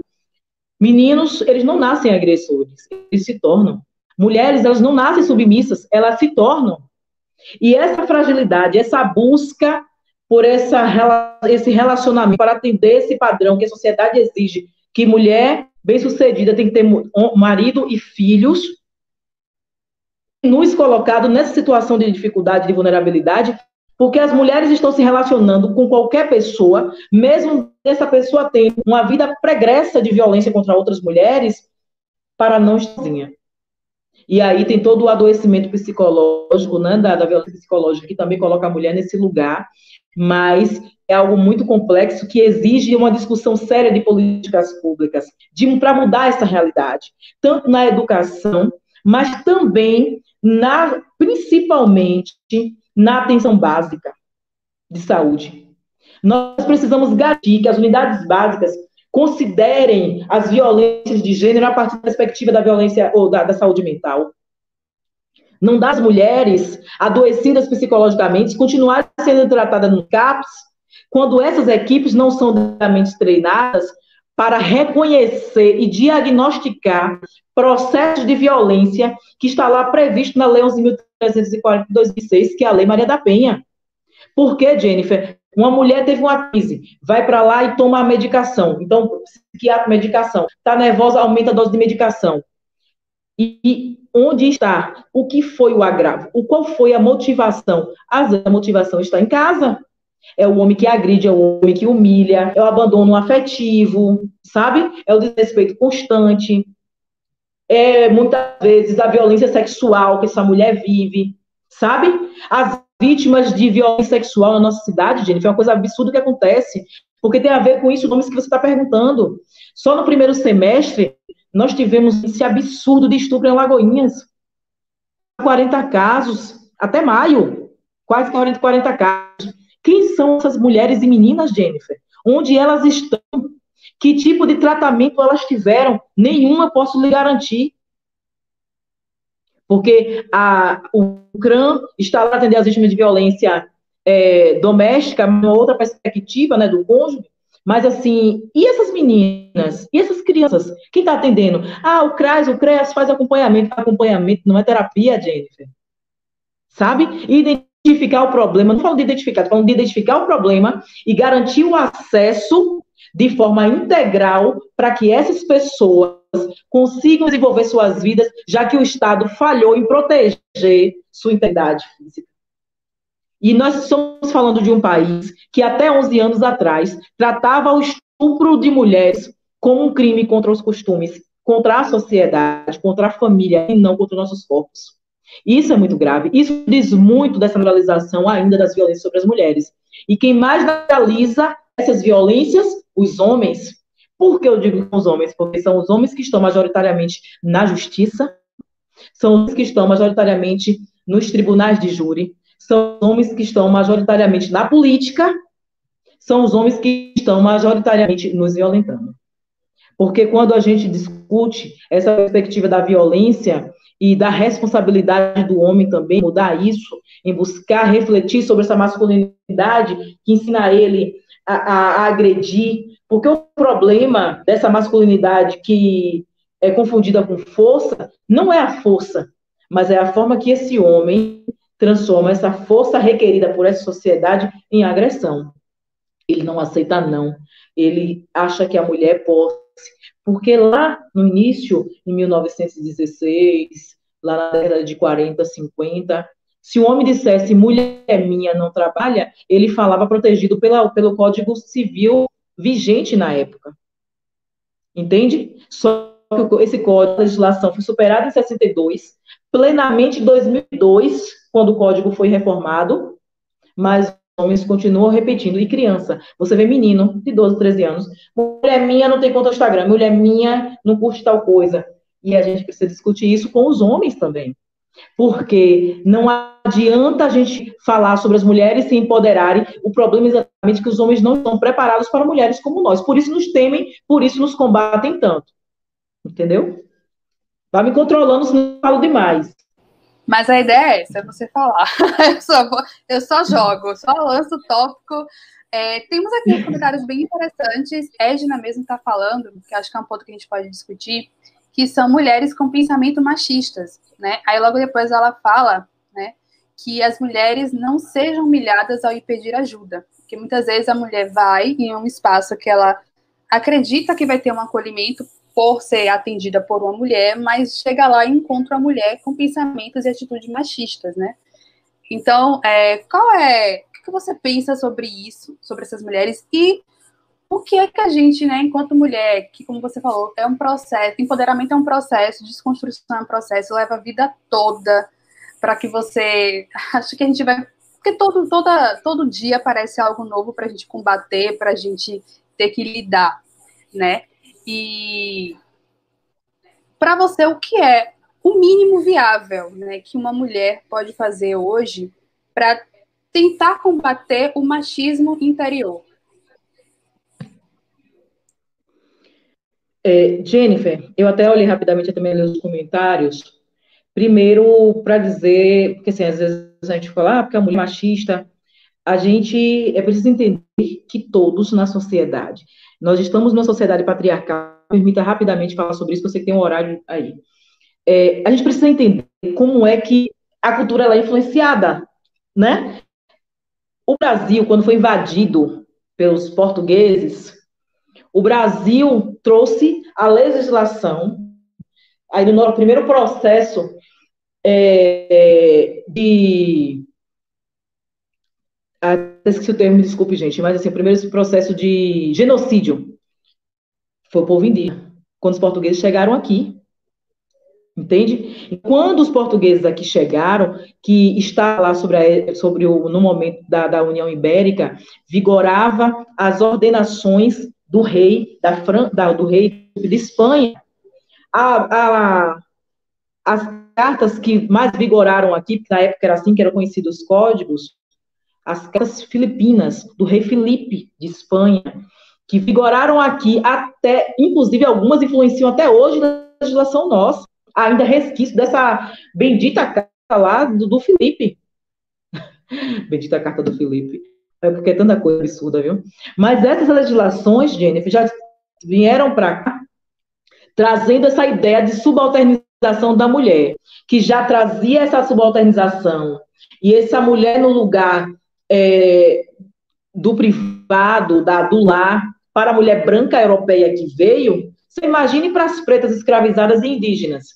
Meninos, eles não nascem agressores, eles se tornam. Mulheres, elas não nascem submissas, elas se tornam. E essa fragilidade, essa busca por essa, esse relacionamento, para atender esse padrão que a sociedade exige, que mulher bem-sucedida tem que ter marido e filhos, nos colocado nessa situação de dificuldade, de vulnerabilidade, porque as mulheres estão se relacionando com qualquer pessoa, mesmo essa pessoa tendo uma vida pregressa de violência contra outras mulheres, para não estar sozinha. E aí tem todo o adoecimento psicológico, né, da, da violência psicológica, que também coloca a mulher nesse lugar, mas é algo muito complexo que exige uma discussão séria de políticas públicas, para mudar essa realidade, tanto na educação, mas também na, principalmente na atenção básica de saúde. Nós precisamos garantir que as unidades básicas considerem as violências de gênero a partir da perspectiva da violência ou da, da saúde mental. Não dá às mulheres adoecidas psicologicamente continuarem sendo tratadas no CAPS, quando essas equipes não são devidamente treinadas para reconhecer e diagnosticar processos de violência que está lá previsto na Lei 11.340 de 2006, que é a Lei Maria da Penha. Por que, Jennifer? Uma mulher teve uma crise, vai para lá e toma a medicação. Então, psiquiatra, medicação. Está nervosa, aumenta a dose de medicação. E, e, onde está? O que foi o agravo? O qual foi a motivação? a motivação está em casa. É o homem que agride, é o homem que humilha, é o abandono afetivo, sabe? É o desrespeito constante. É muitas vezes a violência sexual que essa mulher vive, sabe? As vítimas de violência sexual na nossa cidade, gente, é uma coisa absurda que acontece, porque tem a ver com isso, nomes que você está perguntando. Só no primeiro semestre, nós tivemos esse absurdo de estupro em Lagoinhas. 40 casos, até maio, quase 40, 40 casos. Quem são essas mulheres e meninas, Jennifer? Onde elas estão? Que tipo de tratamento elas tiveram? Nenhuma posso lhe garantir. Porque a, o CRAM está lá atender as vítimas de violência é, doméstica, uma outra perspectiva né, do cônjuge, mas assim, e essas meninas? E essas crianças? Quem está atendendo? Ah, o CRAS, o CREAS faz acompanhamento. Acompanhamento não é terapia, Jennifer. Sabe? identificar o problema, não falo de identificar, falo de identificar o problema e garantir o acesso de forma integral para que essas pessoas consigam desenvolver suas vidas, já que o Estado falhou em proteger sua integridade física. E nós estamos falando de um país que até 11 anos atrás tratava o estupro de mulheres como um crime contra os costumes, contra a sociedade, contra a família e não contra os nossos corpos. Isso é muito grave. Isso diz muito dessa moralização ainda das violências sobre as mulheres. E quem mais realiza essas violências? Os homens. Por que eu digo os homens? Porque são os homens que estão majoritariamente na justiça, são os que estão majoritariamente nos tribunais de júri, são os homens que estão majoritariamente na política, são os homens que estão majoritariamente nos violentando. Porque quando a gente discute essa perspectiva da violência, e da responsabilidade do homem também, mudar isso, em buscar refletir sobre essa masculinidade que ensina ele a, a, a agredir, porque o problema dessa masculinidade que é confundida com força não é a força, mas é a forma que esse homem transforma essa força requerida por essa sociedade em agressão. Ele não aceita não. Ele acha que a mulher pode porque lá no início, em 1916, lá na década de 40, 50, se o homem dissesse mulher minha não trabalha, ele falava protegido pela, pelo Código Civil vigente na época. Entende? Só que esse código de legislação foi superado em 62, plenamente em 2002, quando o código foi reformado, mas homens continuam repetindo. E criança, você vê menino de 12, 13 anos, mulher minha não tem conta no Instagram, mulher minha não curte tal coisa. E a gente precisa discutir isso com os homens também. Porque não adianta a gente falar sobre as mulheres se empoderarem. O problema é exatamente que os homens não estão preparados para mulheres como nós. Por isso nos temem, por isso nos combatem tanto. Entendeu? Vai me controlando, senão eu falo demais. Mas a ideia é essa, é você falar. [LAUGHS] eu, só, eu só jogo, só lanço o tópico. É, temos aqui comentários bem interessantes. Edna mesmo está falando, que acho que é um ponto que a gente pode discutir, que são mulheres com pensamento machistas, né? Aí logo depois ela fala, né, que as mulheres não sejam humilhadas ao impedir ajuda. Porque muitas vezes a mulher vai em um espaço que ela acredita que vai ter um acolhimento por ser atendida por uma mulher, mas chega lá e encontra a mulher com pensamentos e atitudes machistas, né? Então, é, qual é, o que você pensa sobre isso, sobre essas mulheres e o que é que a gente, né, enquanto mulher, que como você falou, é um processo, empoderamento é um processo, desconstrução é um processo, leva a vida toda para que você, [LAUGHS] acho que a gente vai, porque todo, toda, todo dia aparece algo novo para a gente combater, para a gente ter que lidar, né? E para você, o que é o mínimo viável, né, que uma mulher pode fazer hoje para tentar combater o machismo interior? É, Jennifer, eu até olhei rapidamente também nos comentários. Primeiro, para dizer, porque assim, às vezes a gente fala, ah, porque a mulher é machista, a gente é preciso entender que todos na sociedade, nós estamos numa sociedade patriarcal, permita rapidamente falar sobre isso, você tem um horário aí. É, a gente precisa entender como é que a cultura ela é influenciada, né? O Brasil, quando foi invadido pelos portugueses, o Brasil trouxe a legislação, aí no primeiro processo é, de. Até esqueci o termo, desculpe, gente, mas assim, o primeiro processo de genocídio foi o povo indígena. Quando os portugueses chegaram aqui, entende? E quando os portugueses aqui chegaram, que está lá sobre, a, sobre o, no momento da, da União Ibérica, vigorava as ordenações do rei da, Fran, da do rei de Espanha. A, a, as cartas que mais vigoraram aqui, na época era assim que eram conhecidos os códigos, as cartas filipinas do rei Felipe de Espanha, que vigoraram aqui até, inclusive algumas influenciam até hoje na legislação nossa, ainda resquício dessa bendita carta lá do, do Felipe. [LAUGHS] bendita carta do Felipe. É porque é tanta coisa absurda, viu? Mas essas legislações, Jennifer, já vieram para cá trazendo essa ideia de subalternização da mulher, que já trazia essa subalternização. E essa mulher no lugar é, do privado, da, do lar, para a mulher branca europeia que veio, você imagine para as pretas escravizadas e indígenas.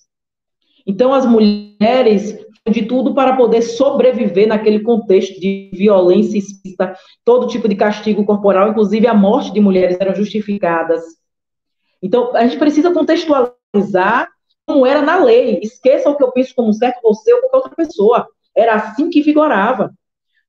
Então, as mulheres de tudo para poder sobreviver naquele contexto de violência explícita, todo tipo de castigo corporal, inclusive a morte de mulheres eram justificadas. Então, a gente precisa contextualizar como era na lei. Esqueça o que eu penso como certo, você ou qualquer outra pessoa. Era assim que vigorava.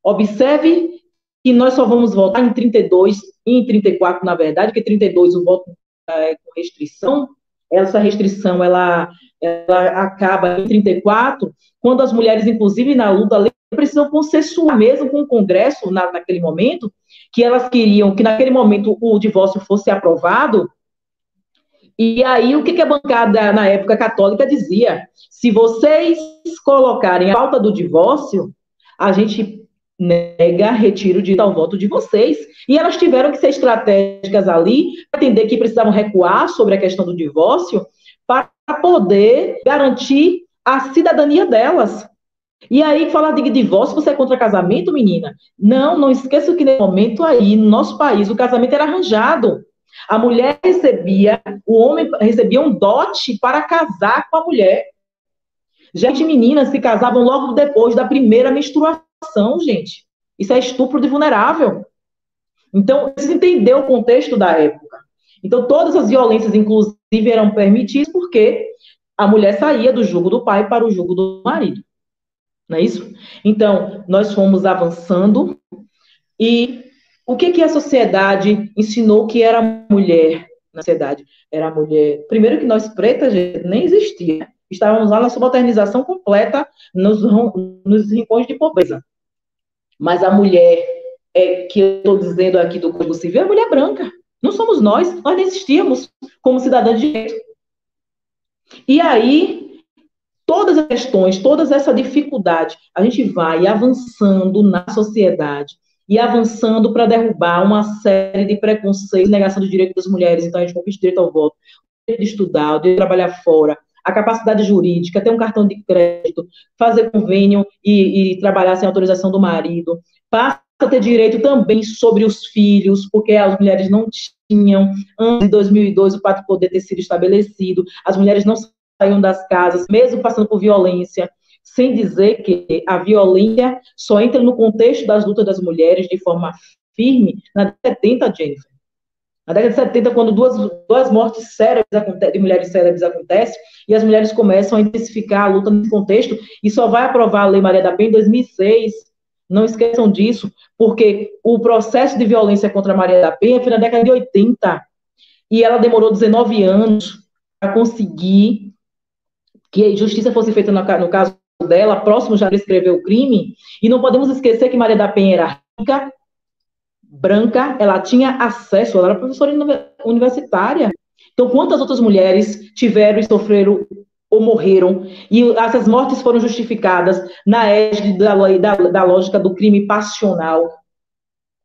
Observe que nós só vamos votar em 32 e em 34, na verdade, porque 32 o voto é com restrição, essa restrição ela, ela acaba em 34, quando as mulheres, inclusive na luta, precisam consensuar mesmo com o Congresso na, naquele momento, que elas queriam que naquele momento o divórcio fosse aprovado. E aí o que, que a bancada na época católica dizia? Se vocês colocarem a falta do divórcio, a gente nega retiro de tal voto de vocês. E elas tiveram que ser estratégicas ali, entender que precisavam recuar sobre a questão do divórcio, para poder garantir a cidadania delas. E aí, falar de divórcio, você é contra casamento, menina? Não, não esqueça que nesse momento aí, no nosso país, o casamento era arranjado. A mulher recebia, o homem recebia um dote para casar com a mulher. Gente, meninas se casavam logo depois da primeira menstruação, gente. Isso é estupro de vulnerável. Então, precisa entender o contexto da época. Então, todas as violências, inclusive, eram permitidas porque a mulher saía do jugo do pai para o jugo do marido. Não é isso? Então, nós fomos avançando e o que, que a sociedade ensinou que era mulher na sociedade? Era mulher. Primeiro que nós pretas nem existia. Estávamos lá na subalternização completa nos, nos rincões de pobreza. Mas a mulher é, que eu estou dizendo aqui do Código Civil é mulher branca. Não somos nós, nós nem existíamos como cidadã de direito. E aí, todas as questões, toda essa dificuldade, a gente vai avançando na sociedade e avançando para derrubar uma série de preconceitos, negação do direito das mulheres. Então, a gente conquista o direito ao voto, o direito de estudar, o direito de trabalhar fora, a capacidade jurídica, ter um cartão de crédito, fazer convênio e, e trabalhar sem autorização do marido, passa a ter direito também sobre os filhos, porque as mulheres não tinham, antes de 2002, o pacto de poder ter sido estabelecido, as mulheres não saíam das casas, mesmo passando por violência, sem dizer que a violência só entra no contexto das lutas das mulheres de forma firme na década de 70, Jennifer. Na década de 70, quando duas, duas mortes sérias de mulheres cérebres acontecem, e as mulheres começam a intensificar a luta nesse contexto, e só vai aprovar a Lei Maria da Penha em 2006. Não esqueçam disso, porque o processo de violência contra Maria da Penha foi na década de 80, e ela demorou 19 anos para conseguir que a justiça fosse feita no, no caso dela, próximo já prescreveu o crime, e não podemos esquecer que Maria da Penha era rica, branca, ela tinha acesso, ela era professora universitária. Então, quantas outras mulheres tiveram e sofreram ou morreram? E essas mortes foram justificadas na égide da, da, da lógica do crime passional.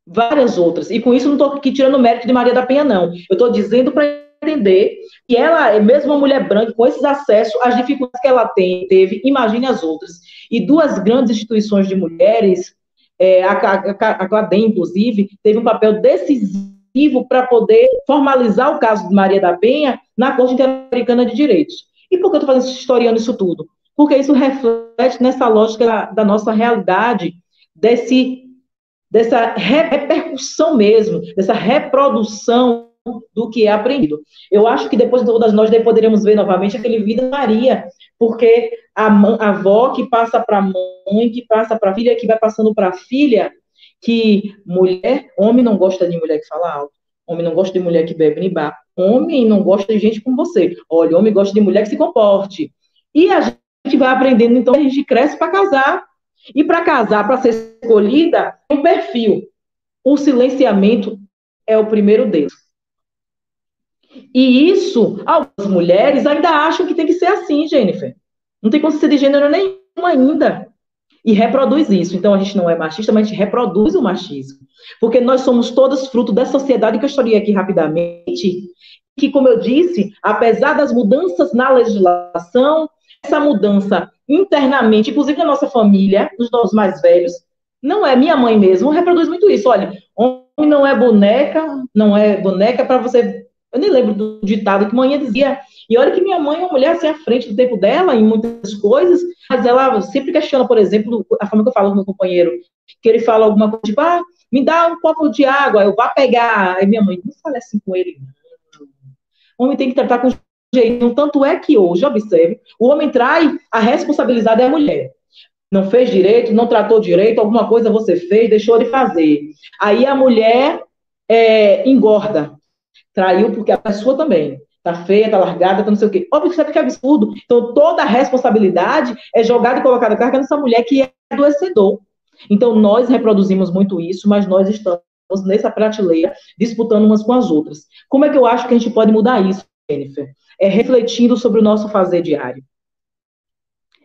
Várias outras. E com isso, não estou aqui tirando o mérito de Maria da Penha, não. Eu estou dizendo para entender que ela mesmo uma mulher branca, com esses acessos, as dificuldades que ela tem, teve, imagine as outras. E duas grandes instituições de mulheres é, a, a, a inclusive, teve um papel decisivo para poder formalizar o caso de Maria da Penha na Corte Interamericana de Direitos. E por que eu estou fazendo historiando isso tudo? Porque isso reflete nessa lógica da, da nossa realidade, desse, dessa repercussão mesmo, dessa reprodução do que é aprendido. Eu acho que depois de todas nós poderíamos ver novamente aquele Vida Maria, porque a, a avó que passa para a mãe, que passa para a filha, que vai passando para a filha, que mulher, homem não gosta de mulher que fala alto, homem não gosta de mulher que bebe em bar, homem não gosta de gente como você. Olha, homem gosta de mulher que se comporte. E a gente vai aprendendo, então a gente cresce para casar. E para casar, para ser escolhida, um perfil. O silenciamento é o primeiro deles. E isso, algumas mulheres ainda acham que tem que ser assim, Jennifer. Não tem consciência de gênero nenhuma ainda. E reproduz isso. Então, a gente não é machista, mas a gente reproduz o machismo. Porque nós somos todos fruto dessa sociedade que eu estarei aqui rapidamente, que, como eu disse, apesar das mudanças na legislação, essa mudança internamente, inclusive na nossa família, nos nossos mais velhos, não é minha mãe mesmo, reproduz muito isso. Olha, homem não é boneca, não é boneca para você eu nem lembro do ditado que manhã dizia. E olha que minha mãe é uma mulher assim à frente do tempo dela em muitas coisas, mas ela sempre questiona, por exemplo, a forma que eu falo com meu companheiro, que ele fala alguma coisa, tipo, ah, me dá um copo de água, eu vou pegar. Aí minha mãe, não fale assim com ele. O homem tem que tratar com jeito. Tanto é que hoje, observe, o homem trai a responsabilidade da mulher. Não fez direito, não tratou direito, alguma coisa você fez, deixou de fazer. Aí a mulher é, engorda, Traiu porque a pessoa também tá feia, tá largada, tá não sei o quê. Observe que é absurdo. Então, toda a responsabilidade é jogada e colocada carga nessa mulher que é adoecedor. Então, nós reproduzimos muito isso, mas nós estamos nessa prateleira disputando umas com as outras. Como é que eu acho que a gente pode mudar isso, Jennifer? É refletindo sobre o nosso fazer diário.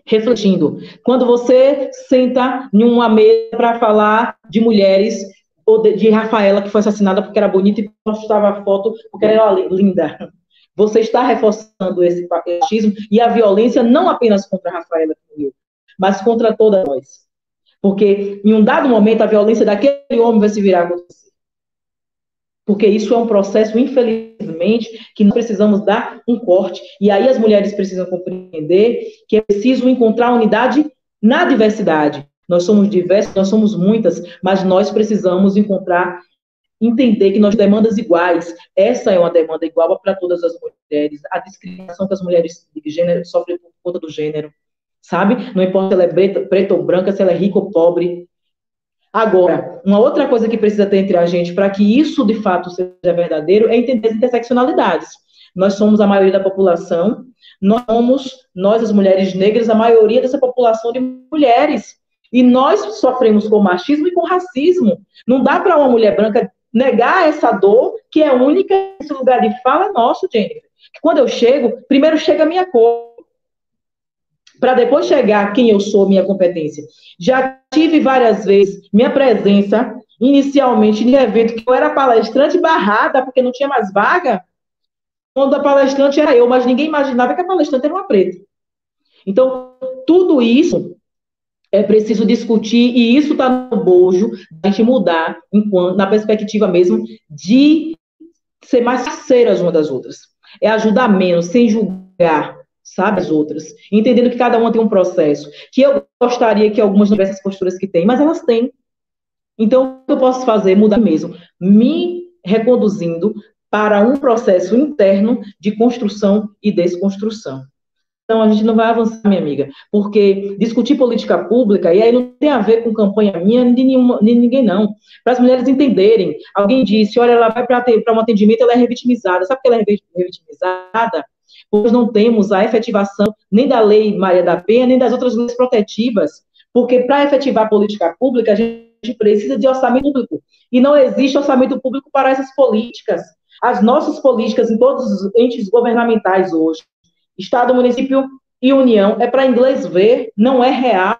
Refletindo. Quando você senta em uma mesa para falar de mulheres, ou de, de Rafaela, que foi assassinada porque era bonita e postava a foto porque era linda. Você está reforçando esse machismo e a violência não apenas contra a Rafaela mas contra todas nós. Porque em um dado momento a violência daquele homem vai se virar contra você. Porque isso é um processo, infelizmente, que nós precisamos dar um corte. E aí as mulheres precisam compreender que é preciso encontrar unidade na diversidade. Nós somos diversos, nós somos muitas, mas nós precisamos encontrar, entender que nós demandas iguais. Essa é uma demanda igual para todas as mulheres. A discriminação que as mulheres de gênero sofrem por conta do gênero, sabe? Não importa se ela é preta, preta ou branca, se ela é rica ou pobre. Agora, uma outra coisa que precisa ter entre a gente para que isso de fato seja verdadeiro é entender as interseccionalidades. Nós somos a maioria da população, nós somos, nós as mulheres negras, a maioria dessa população de mulheres. E nós sofremos com machismo e com racismo. Não dá para uma mulher branca negar essa dor, que é única, esse lugar de fala nosso, Jennifer. Quando eu chego, primeiro chega a minha cor, para depois chegar quem eu sou, minha competência. Já tive várias vezes minha presença, inicialmente, em evento que eu era palestrante barrada, porque não tinha mais vaga, quando a palestrante era eu, mas ninguém imaginava que a palestrante era uma preta. Então, tudo isso É preciso discutir, e isso está no bojo, a gente mudar, enquanto, na perspectiva mesmo de ser mais parceiras umas das outras. É ajudar menos, sem julgar, sabe, as outras. Entendendo que cada uma tem um processo. Que eu gostaria que algumas não tivessem as posturas que têm, mas elas têm. Então, o que eu posso fazer? Mudar mesmo. Me reconduzindo para um processo interno de construção e desconstrução. Então, a gente não vai avançar, minha amiga, porque discutir política pública, e aí não tem a ver com campanha minha, de, nenhuma, de ninguém, não. Para as mulheres entenderem. Alguém disse, olha, ela vai para um atendimento, ela é revitimizada. Sabe por que ela é revitimizada? Porque não temos a efetivação nem da Lei Maria da Penha, nem das outras leis protetivas. Porque para efetivar política pública, a gente precisa de orçamento público. E não existe orçamento público para essas políticas. As nossas políticas em todos os entes governamentais hoje, Estado, município e União, é para inglês ver, não é real.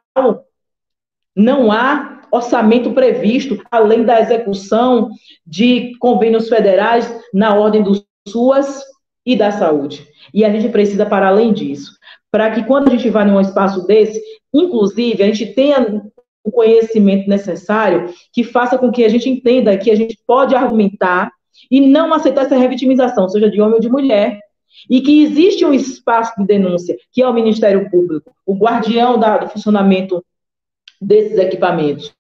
Não há orçamento previsto, além da execução de convênios federais na ordem do SUAS e da saúde. E a gente precisa para além disso, para que quando a gente vá num espaço desse, inclusive, a gente tenha o conhecimento necessário que faça com que a gente entenda que a gente pode argumentar e não aceitar essa revitimização, seja de homem ou de mulher, e que existe um espaço de denúncia, que é o Ministério Público, o guardião da, do funcionamento desses equipamentos.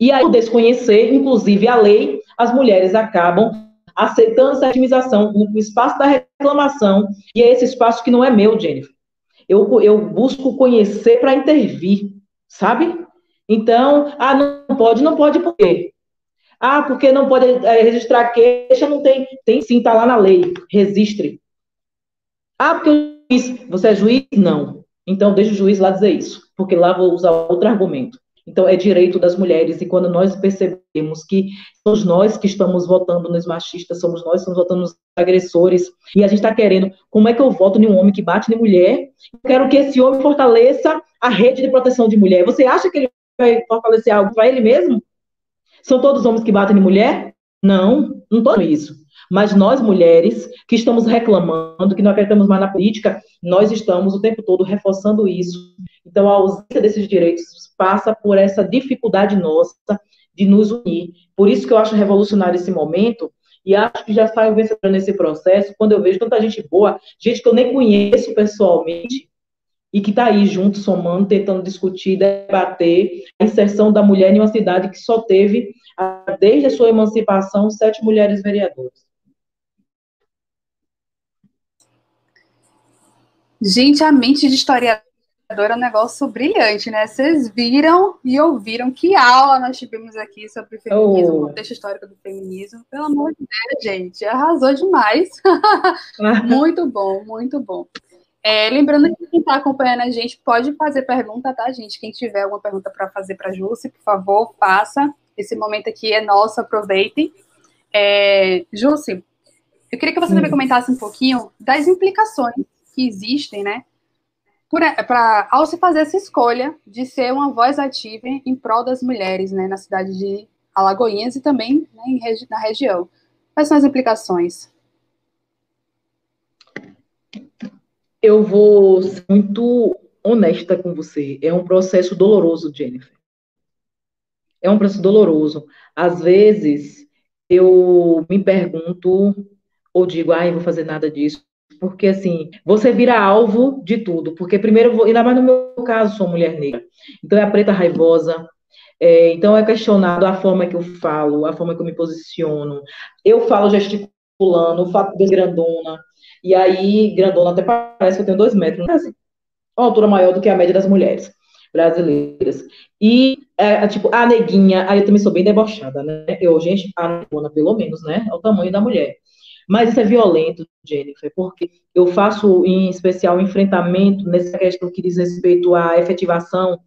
E aí, desconhecer, inclusive, a lei, as mulheres acabam aceitando essa vitimização, o espaço da reclamação, e é esse espaço que não é meu, Jennifer. Eu, eu busco conhecer para intervir, sabe? Então, ah, não pode, não pode por quê? Ah, porque não pode é, registrar queixa, não tem. Tem sim, está lá na lei. Registre. Ah, porque o juiz, você é juiz? Não. Então, deixa o juiz lá dizer isso, porque lá vou usar outro argumento. Então, é direito das mulheres, e quando nós percebemos que somos nós que estamos votando nos machistas, somos nós que estamos votando nos agressores, e a gente está querendo, como é que eu voto em um homem que bate em mulher? Eu quero que esse homem fortaleça a rede de proteção de mulher. Você acha que ele vai fortalecer algo para ele mesmo? São todos homens que batem em mulher? Não, não estou isso. Mas nós, mulheres, que estamos reclamando, que não acreditamos mais na política, nós estamos o tempo todo reforçando isso. Então, a ausência desses direitos passa por essa dificuldade nossa de nos unir. Por isso que eu acho revolucionário esse momento, e acho que já saio vencedora nesse processo, quando eu vejo tanta gente boa, gente que eu nem conheço pessoalmente, e que está aí junto, somando, tentando discutir, debater a inserção da mulher em uma cidade que só teve, desde a sua emancipação, sete mulheres vereadoras. Gente, a mente de historiador é um negócio brilhante, né? Vocês viram e ouviram que aula nós tivemos aqui sobre feminismo, oh. contexto histórico do feminismo. Pelo amor de Deus, gente, arrasou demais. [LAUGHS] muito bom, muito bom. É, lembrando que quem está acompanhando a gente pode fazer pergunta, tá, gente? Quem tiver alguma pergunta para fazer para a Jússi, por favor, faça. Esse momento aqui é nosso, aproveitem. É, Jússi, eu queria que você também comentasse um pouquinho das implicações que existem, né? Para ao se fazer essa escolha de ser uma voz ativa em prol das mulheres, né, na cidade de Alagoinhas e também né, em, na região. Quais são as implicações? Eu vou ser muito honesta com você. É um processo doloroso, Jennifer. É um processo doloroso. Às vezes, eu me pergunto, ou digo, ai, ah, vou fazer nada disso, porque assim, você vira alvo de tudo, porque primeiro, ainda mais no meu caso, sou mulher negra, então é a preta raivosa, é, então é questionado a forma que eu falo, a forma que eu me posiciono, eu falo gesticulando, o fato de grandona, e aí, grandona até parece que eu tenho dois metros, né? Assim, uma altura maior do que a média das mulheres brasileiras. E, é, tipo, a neguinha, aí eu também sou bem debochada, né? Eu, gente, a negona, pelo menos, né? É o tamanho da mulher. Mas isso é violento, Jennifer, porque eu faço, em especial, enfrentamento nessa questão que diz respeito à efetivação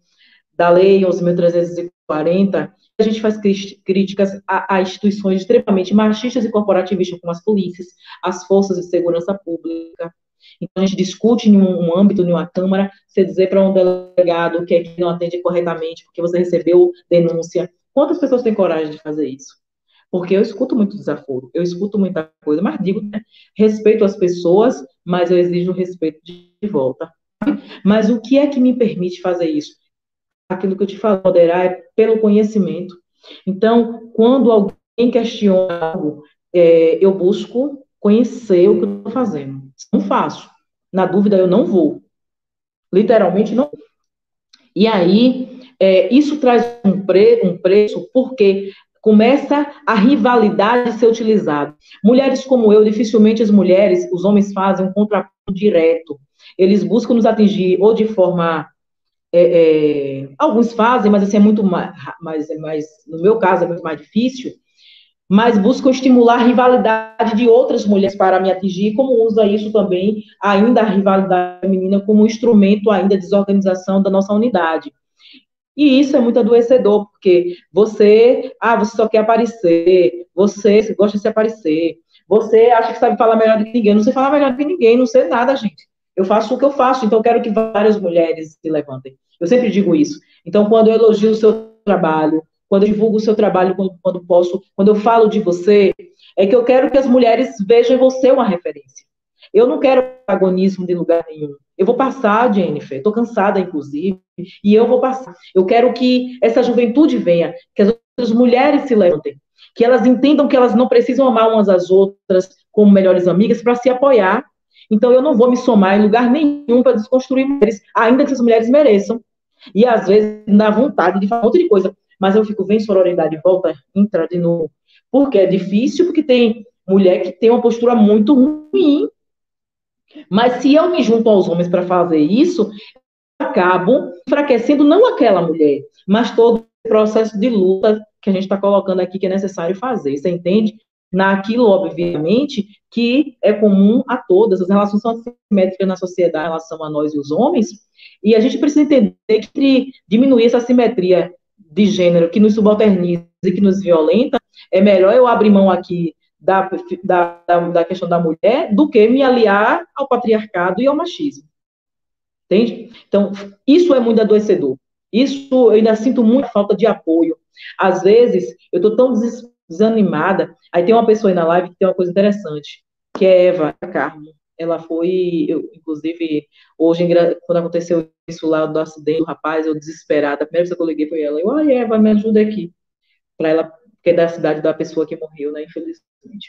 da Lei 11.340, a gente faz críticas a, a, instituições extremamente machistas e corporativistas, como as polícias, as forças de segurança pública. Então, a gente discute em um, um âmbito, em uma Câmara, você dizer para um delegado que, é que não atende corretamente porque você recebeu denúncia. Quantas pessoas têm coragem de fazer isso? Porque eu escuto muito desaforo, eu escuto muita coisa, mas digo, né, respeito as pessoas, mas eu exijo respeito de volta. Mas o que é que me permite fazer isso? aquilo que eu te falo, moderar é pelo conhecimento. Então, quando alguém questiona algo, é, eu busco conhecer o que eu estou fazendo. Não faço. Na dúvida, eu não vou. Literalmente, não. E aí, é, isso traz um, pre, um preço, porque começa a rivalidade ser utilizada. Mulheres como eu, dificilmente as mulheres, os homens fazem um contraponto direto. Eles buscam nos atingir ou de forma é, é, alguns fazem, mas assim é muito mais, mais, mais, no meu caso é muito mais difícil, mas buscam estimular a rivalidade de outras mulheres para me atingir, como usa isso também, ainda a rivalidade feminina, como um instrumento ainda de desorganização da nossa unidade. E isso é muito adoecedor, porque você, ah, você só quer aparecer, você gosta de se aparecer, você acha que sabe falar melhor do que ninguém, não sei falar melhor do que ninguém, não sei nada, gente. Eu faço o que eu faço, então eu quero que várias mulheres se levantem. Eu sempre digo isso. Então, quando eu elogio o seu trabalho, quando eu divulgo o seu trabalho, quando, quando posso, quando eu falo de você, é que eu quero que as mulheres vejam em você uma referência. Eu não quero protagonismo de lugar nenhum. Eu vou passar, Jennifer, estou cansada, inclusive, e eu vou passar. Eu quero que essa juventude venha, que as outras mulheres se levantem, que elas entendam que elas não precisam amar umas às outras como melhores amigas para se apoiar. Então, eu não vou me somar em lugar nenhum para desconstruir mulheres, ainda que essas mulheres mereçam. E às vezes dá vontade de falar um monte de coisa mas eu fico, vem sororidade, volta, entra de novo. Porque é difícil, porque tem mulher que tem uma postura muito ruim. Mas se eu me junto aos homens para fazer isso, acabo enfraquecendo não aquela mulher, mas todo o processo de luta que a gente está colocando aqui que é necessário fazer. Você entende? Naquilo, obviamente, que é comum a todas, as relações são assimétricas na sociedade em relação a nós e os homens, e a gente precisa entender que diminuir essa assimetria de gênero que nos subalterniza e que nos violenta, é melhor eu abrir mão aqui da, da, da, questão da mulher do que me aliar ao patriarcado e ao machismo. Entende? Então, isso é muito adoecedor. Isso eu ainda sinto muita falta de apoio. Às vezes, eu estou tão desanimada. Aí tem uma pessoa aí na live que tem uma coisa interessante, que é Eva Carmo ela foi, eu, inclusive, hoje, quando aconteceu isso lá do acidente do rapaz, eu desesperada, a primeira vez que eu liguei foi ela, eu, ai, Eva, me ajuda aqui, para ela, que é da cidade da pessoa que morreu, né, infelizmente.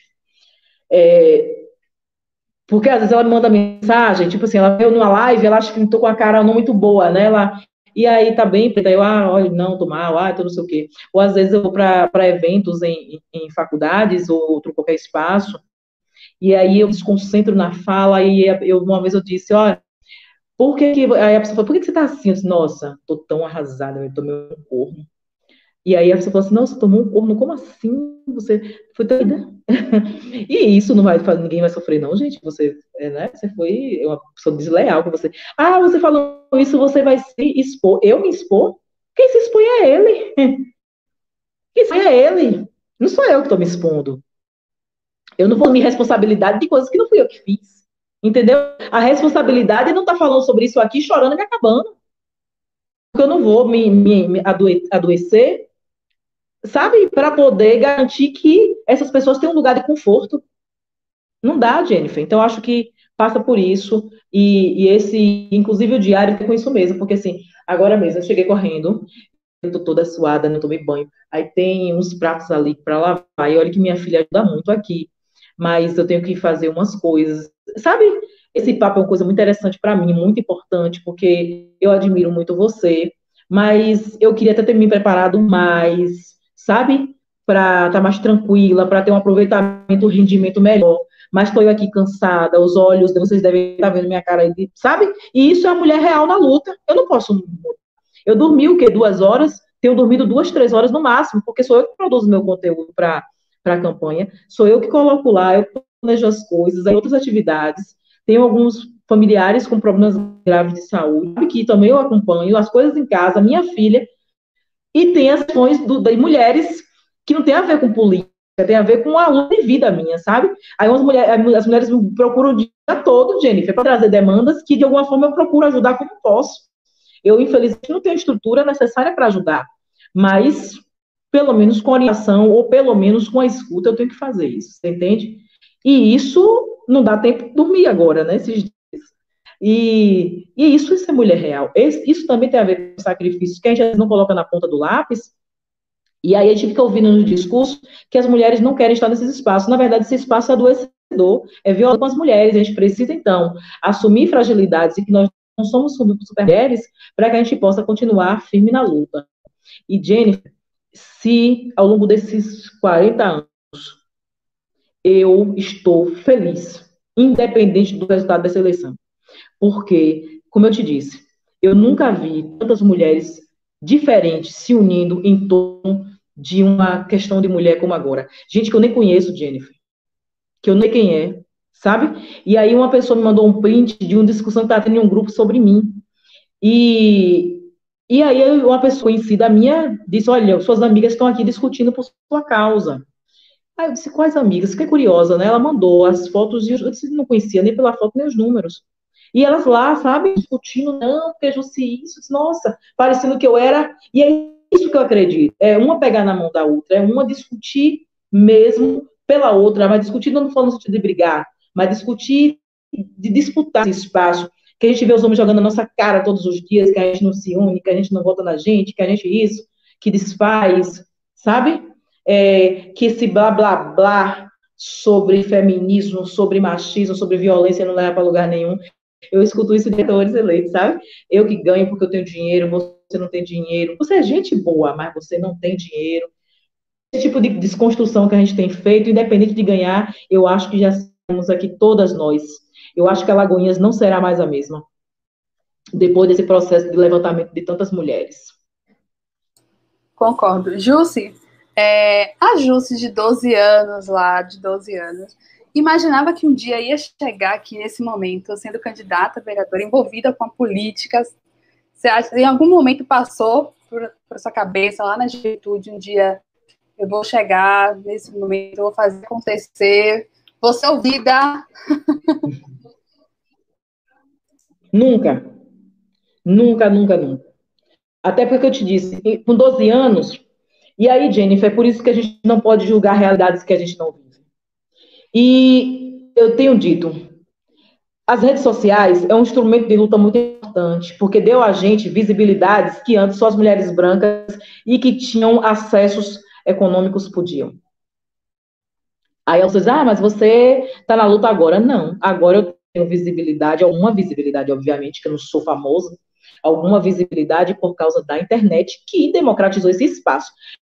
É, porque às vezes ela me manda mensagem, tipo assim, ela veio numa live, ela acha que estou com a cara não muito boa, né, ela, e aí tá bem, daí eu, ah, olha, não, tô mal, ah, tô não sei o quê. Ou às vezes eu vou para eventos em, em faculdades ou outro qualquer espaço, e aí eu desconcentro na fala, e eu, uma vez eu disse, olha, por que que... Aí a pessoa falou, por que, que você tá assim? Eu disse, nossa, tô tão arrasada, eu tomei um corno. E aí a pessoa falou assim, nossa, tomou um corno, como assim? Você foi doida? [LAUGHS] e isso não vai fazer, ninguém vai sofrer, não, gente. Você, é, né? Você foi uma pessoa desleal com você. Ah, você falou isso, você vai se expor. Eu me expor? Quem se expõe é ele. [LAUGHS] Quem se expõe é ele. Não sou eu que estou me expondo. Eu não vou me responsabilidade de coisas que não fui eu que fiz. Entendeu? A responsabilidade não está falando sobre isso aqui chorando e me acabando. Porque eu não vou me, me, me adoecer, sabe? Para poder garantir que essas pessoas tenham um lugar de conforto. Não dá, Jennifer. Então, acho que passa por isso. E, e esse, inclusive, o diário com isso mesmo. Porque, assim, agora mesmo, eu cheguei correndo, eu tô toda suada, não tomei banho. Aí tem uns pratos ali para lavar. E olha que minha filha ajuda muito aqui mas eu tenho que fazer umas coisas. Sabe? Esse papo é uma coisa muito interessante para mim, muito importante, porque eu admiro muito você, mas eu queria até ter me preparado mais, sabe? Para estar tá mais tranquila, para ter um aproveitamento, um rendimento melhor. Mas estou aqui cansada, os olhos, vocês devem estar tá vendo minha cara, sabe? E isso é a mulher real na luta. Eu não posso. Eu dormi o quê? Duas horas? Tenho dormido duas, três horas no máximo, porque sou eu que produzo meu conteúdo para a campanha. Sou eu que coloco lá, eu planejo as coisas, outras atividades. Tenho alguns familiares com problemas graves de saúde, que também eu acompanho, as coisas em casa, minha filha, e tem as questões de mulheres que não tem a ver com política, tem a ver com a luta de vida minha, sabe? Aí as mulheres, as mulheres me procuram o dia todo, Jennifer, para trazer demandas que de alguma forma eu procuro ajudar como posso. Eu, infelizmente, não tenho estrutura necessária para ajudar, mas pelo menos com orientação ou pelo menos com a escuta, eu tenho que fazer isso, você entende? E isso não dá tempo de dormir agora, né, esses. E, e isso, isso é mulher real. Isso também tem a ver com sacrifícios que a gente não coloca na ponta do lápis. E aí a gente fica ouvindo no discurso que as mulheres não querem estar nesses espaços. Na verdade, esse espaço é adoecedor, é violento com as mulheres. A gente precisa, então, assumir fragilidades e que nós não somos super mulheres para que a gente possa continuar firme na luta. E, Jennifer, se ao longo desses 40 anos eu estou feliz, independente do resultado dessa eleição. Porque, como eu te disse, eu nunca vi tantas mulheres diferentes se unindo em torno de uma questão de mulher como agora. Gente que eu nem conheço, Jennifer. Que eu nem quem é, sabe? E aí uma pessoa me mandou um print de uma discussão que estava tendo em um grupo sobre mim. E, e aí uma pessoa conhecida minha disse, olha, suas amigas estão aqui discutindo por sua causa. Aí eu disse, quais amigas? Fiquei curiosa, né? Ela mandou as fotos e eu disse, não conhecia nem pela foto nem os números. E elas lá, sabe, discutindo, não, porque Jussi isso, nossa, parecendo que eu era. E é isso que eu acredito. É uma pegar na mão da outra, é uma discutir mesmo pela outra, mas discutir não falando no sentido de brigar, mas discutir, de disputar esse espaço, que a gente vê os homens jogando na nossa cara todos os dias, que a gente não se une, que a gente não vota na gente, que a gente isso, que desfaz, sabe? é, que esse blá blá blá sobre feminismo, sobre machismo, sobre violência não leva para lugar nenhum. Eu escuto isso de diretores eleitos, sabe? Eu que ganho porque eu tenho dinheiro, você não tem dinheiro. Você é gente boa, mas você não tem dinheiro. Esse tipo de desconstrução que a gente tem feito, independente de ganhar, eu acho que já estamos aqui todas nós. Eu acho que a Lagoinhas não será mais a mesma depois desse processo de levantamento de tantas mulheres. Concordo. Jussi, é, a Jusce, de 12 anos lá, de 12 anos, imaginava que um dia ia chegar aqui nesse momento, sendo candidata vereadora, envolvida com a política. Você acha, em algum momento passou por, por sua cabeça, lá na juventude, um dia eu vou chegar nesse momento, eu vou fazer acontecer, vou ser ouvida? [LAUGHS] Nunca. Nunca, nunca, nunca. Até porque eu te disse, com 12 anos, e aí, Jennifer, é por isso que a gente não pode julgar realidades que a gente não vive. E eu tenho dito, as redes sociais é um instrumento de luta muito importante, porque deu a gente visibilidades que antes só as mulheres brancas e que tinham acessos econômicos podiam. Aí você diz, ah, mas você está na luta agora. Não, agora eu tenho visibilidade, alguma visibilidade, obviamente, que eu não sou famosa, alguma visibilidade por causa da internet que democratizou esse espaço.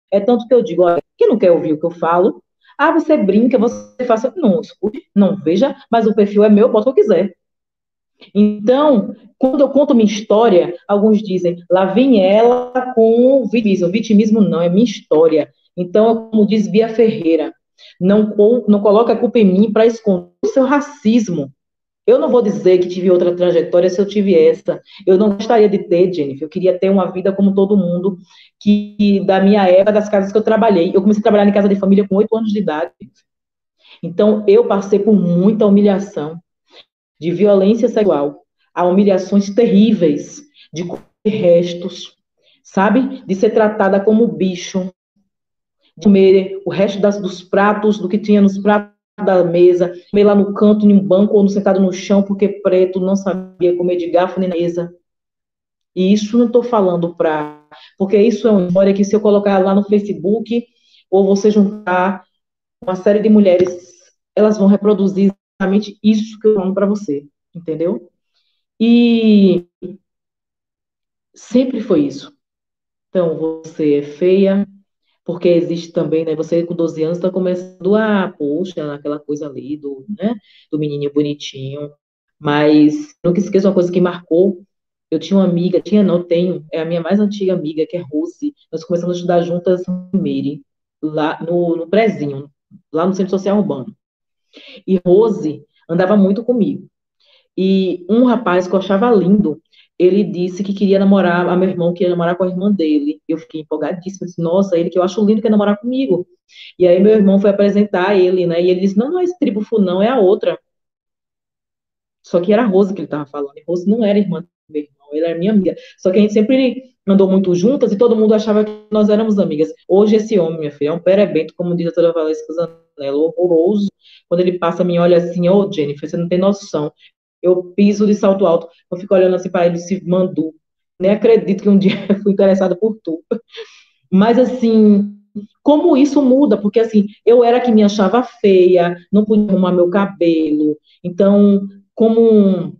É tanto que eu digo, olha, quem não quer ouvir o que eu falo, ah, você brinca, você faça. Não, escute, não veja, mas o perfil é meu, bota o que quiser. Então, quando eu conto minha história, alguns dizem, lá vem ela com vitimismo. Vitimismo não, é minha história. Então, como diz Bia Ferreira, não, não coloca a culpa em mim para esconder o seu racismo. Eu não vou dizer que tive outra trajetória se eu tive essa. Eu não gostaria de ter, Jennifer. Eu queria ter uma vida como todo mundo, que da minha época, das casas que eu trabalhei. Eu comecei a trabalhar em casa de família com oito anos de idade. Então, eu passei por muita humilhação, de violência sexual, a humilhações terríveis, de restos, sabe? De ser tratada como bicho, de comer o resto das, dos pratos, do que tinha nos pratos da mesa, comer lá no canto, em um banco ou sentado no chão, porque preto não sabia comer de garfo nem na mesa. E isso não estou falando para. Porque isso é uma história que, se eu colocar lá no Facebook, ou você juntar uma série de mulheres, elas vão reproduzir exatamente isso que eu falo para você, entendeu? E sempre foi isso. Então, você é feia, porque existe também, né, você com 12 anos está começando a, poxa, aquela coisa ali do, né, do menininho bonitinho, mas nunca esqueça uma coisa que marcou, eu tinha uma amiga, tinha não, tenho, é a minha mais antiga amiga, que é Rose, nós começamos a estudar juntas em Meire, lá no, no Prezinho, lá no Centro Social Urbano, e Rose andava muito comigo, e um rapaz que eu achava lindo, ele disse que queria namorar, a meu irmão queria namorar com a irmã dele. Eu fiquei empolgadíssima, disse, nossa, ele que eu acho lindo quer namorar comigo. E aí meu irmão foi apresentar ele, né? E ele disse, não, não é esse tribo não, é a outra. Só que era a Rose que ele estava falando. E não era irmã do meu irmão, ele era minha amiga. Só que a gente sempre andou muito juntas e todo mundo achava que nós éramos amigas. Hoje esse homem, minha filha, é um perebento, como diz a doutora Valesca Zanello, horroroso. Quando ele passa, me olha assim, ô oh, Jennifer, você não tem noção eu piso de salto alto. Eu fico olhando assim para ele, se mandou. Nem acredito que um dia [LAUGHS] eu fui interessada por tu. Mas, assim, como isso muda? Porque, assim, eu era que me achava feia, não podia arrumar meu cabelo. Então, como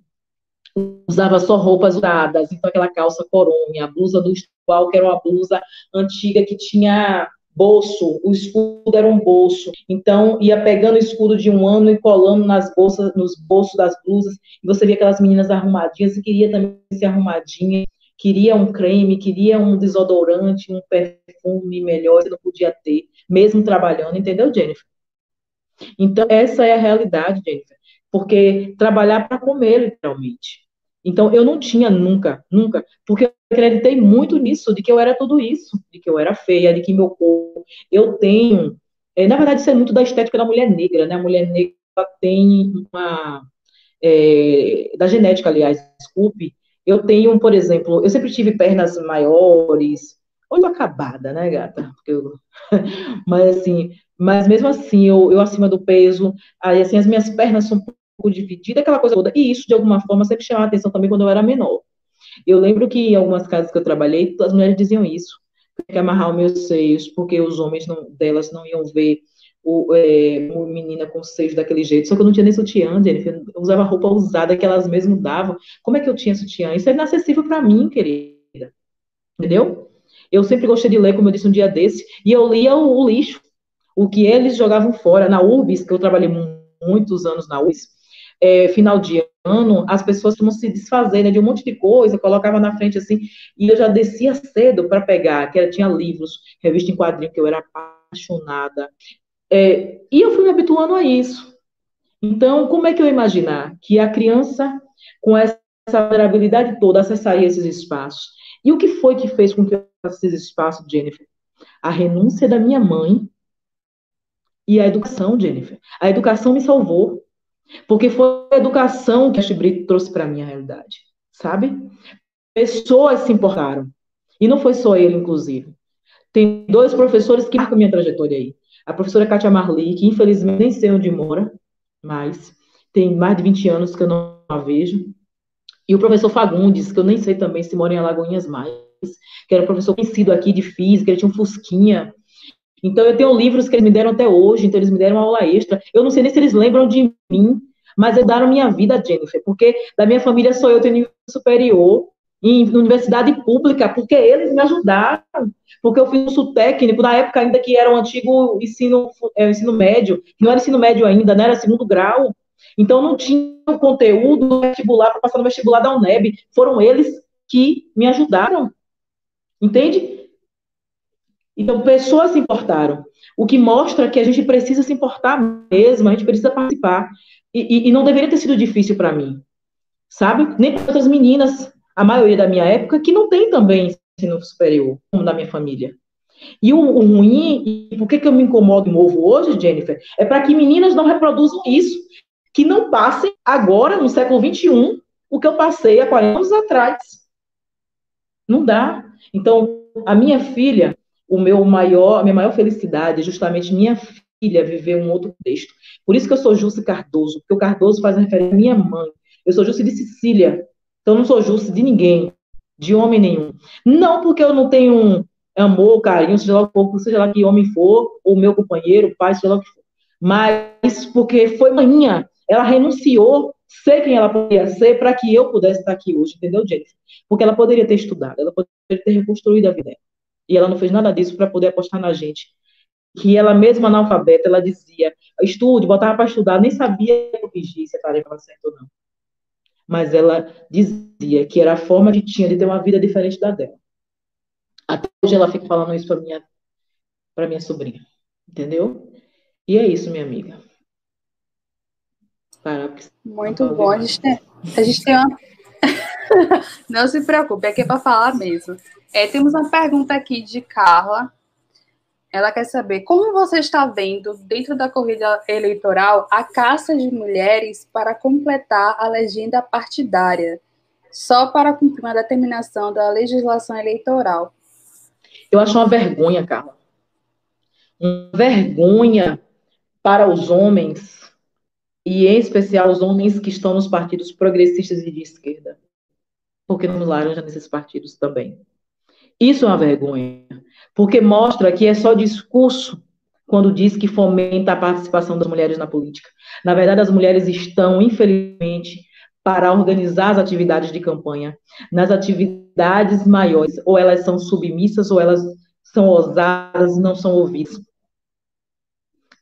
usava só roupas usadas, então aquela calça coronha, a blusa do igual que era uma blusa antiga que tinha bolso, o escudo era um bolso. Então, ia pegando o escudo de um ano e colando nas bolsas, nos bolsos das blusas, e você via aquelas meninas arrumadinhas, e queria também ser arrumadinha, queria um creme, queria um desodorante, um perfume melhor, você não podia ter, mesmo trabalhando, entendeu, Jennifer? Então, essa é a realidade, Jennifer. Porque trabalhar para comer, literalmente. Então, eu não tinha nunca, nunca, porque eu acreditei muito nisso, de que eu era tudo isso, de que eu era feia, de que meu corpo. Eu tenho. É, na verdade, isso é muito da estética da mulher negra, né? A mulher negra tem uma. É, da genética, aliás, desculpe. Eu tenho, por exemplo, eu sempre tive pernas maiores, olho acabada, né, gata? Eu, [LAUGHS] mas assim, mas mesmo assim, eu, eu acima do peso, aí assim, as minhas pernas são dividida, aquela coisa toda. E isso, de alguma forma, sempre chamava atenção também quando eu era menor. Eu lembro que em algumas casas que eu trabalhei, as mulheres diziam isso. Que amarrar os meus seios, porque os homens não, delas não iam ver o, é, menina com seios daquele jeito. Só que eu não tinha nem sutiã, Jennifer. Eu usava roupa usada que elas mesmas davam. Como é que eu tinha sutiã? Isso é inacessível para mim, querida. Entendeu? Eu sempre gostei de ler, como eu disse um dia desse, e eu lia o, o lixo, o que eles jogavam fora. Na URBS, que eu trabalhei muitos anos na URBS, é, final de ano, as pessoas vão se desfazer né, de um monte de coisa, colocava na frente assim, e eu já descia cedo para pegar, que era, tinha livros, revista em quadrinho, que eu era apaixonada. É, e eu fui me habituando a isso. Então, como é que eu imaginar que a criança, com essa vulnerabilidade toda, acessaria esses espaços? E o que foi que fez com que eu acessasse esses espaços, Jennifer? A renúncia da minha mãe e a educação, Jennifer. A educação me salvou. Porque foi a educação que a Brito trouxe para a minha realidade, sabe? Pessoas se importaram. E não foi só ele, inclusive. Tem dois professores que marcam minha trajetória aí. A professora Kátia Marli, que infelizmente nem sei onde mora, mas tem mais de 20 anos que eu não a vejo. E o professor Fagundes, que eu nem sei também se mora em Alagoinhas mais, que era um professor conhecido aqui de física, ele tinha um fusquinha. Então, eu tenho livros que eles me deram até hoje, então eles me deram aula extra. Eu não sei nem se eles lembram de mim, mas ajudaram minha vida, Jennifer, porque da minha família só eu tenho nível superior em universidade pública, porque eles me ajudaram, porque eu fiz curso técnico, na época ainda que era o um antigo ensino, é, ensino médio, não era ensino médio ainda, né, era segundo grau, então não tinha o conteúdo vestibular para passar no vestibular da UNEB, foram eles que me ajudaram, entende? Então, pessoas se importaram. O que mostra que a gente precisa se importar mesmo, a gente precisa participar. E, e, e não deveria ter sido difícil para mim, sabe? Nem para outras meninas, a maioria da minha época, que não tem também ensino superior, como na minha família. E o, o ruim, e por que, que eu me incomodo novo hoje, Jennifer, é para que meninas não reproduzam isso, que não passem agora, no século XXI, o que eu passei há 40 anos atrás. Não dá. Então, a minha filha, o meu maior, a minha maior felicidade é justamente minha filha viver um outro texto. Por isso que eu sou Jússi Cardoso, porque o Cardoso faz referência à minha mãe. Eu sou Jússi de Sicília, então não sou Jússi de ninguém, de homem nenhum. Não porque eu não tenho amor, carinho, seja lá, seja lá que homem for, ou meu companheiro, pai, seja lá o que for. Mas porque foi manhã, ela renunciou ser quem ela poderia ser para que eu pudesse estar aqui hoje, entendeu, Jennifer? Porque ela poderia ter estudado, ela poderia ter reconstruído a vida dela. E ela não fez nada disso para poder apostar na gente. Que ela mesma analfabeta, ela dizia, estude, botava para estudar, nem sabia corrigir se a tarefa estava certa ou não. Mas ela dizia que era a forma que tinha de ter uma vida diferente da dela. Até hoje ela fica falando isso para minha para minha sobrinha, entendeu? E é isso, minha amiga. Muito bom. A gente, tem, a gente tem uma. [LAUGHS] Não se preocupe, aqui é para falar mesmo. É, temos uma pergunta aqui de Carla. Ela quer saber como você está vendo, dentro da corrida eleitoral, a caça de mulheres para completar a legenda partidária, só para cumprir uma determinação da legislação eleitoral. Eu acho uma vergonha, Carla. Uma vergonha para os homens e em especial os homens que estão nos partidos progressistas e de esquerda, porque nos laranja nesses partidos também. Isso é uma vergonha, porque mostra que é só discurso quando diz que fomenta a participação das mulheres na política. Na verdade, as mulheres estão, infelizmente, para organizar as atividades de campanha. Nas atividades maiores, ou elas são submissas, ou elas são ousadas não são ouvidas.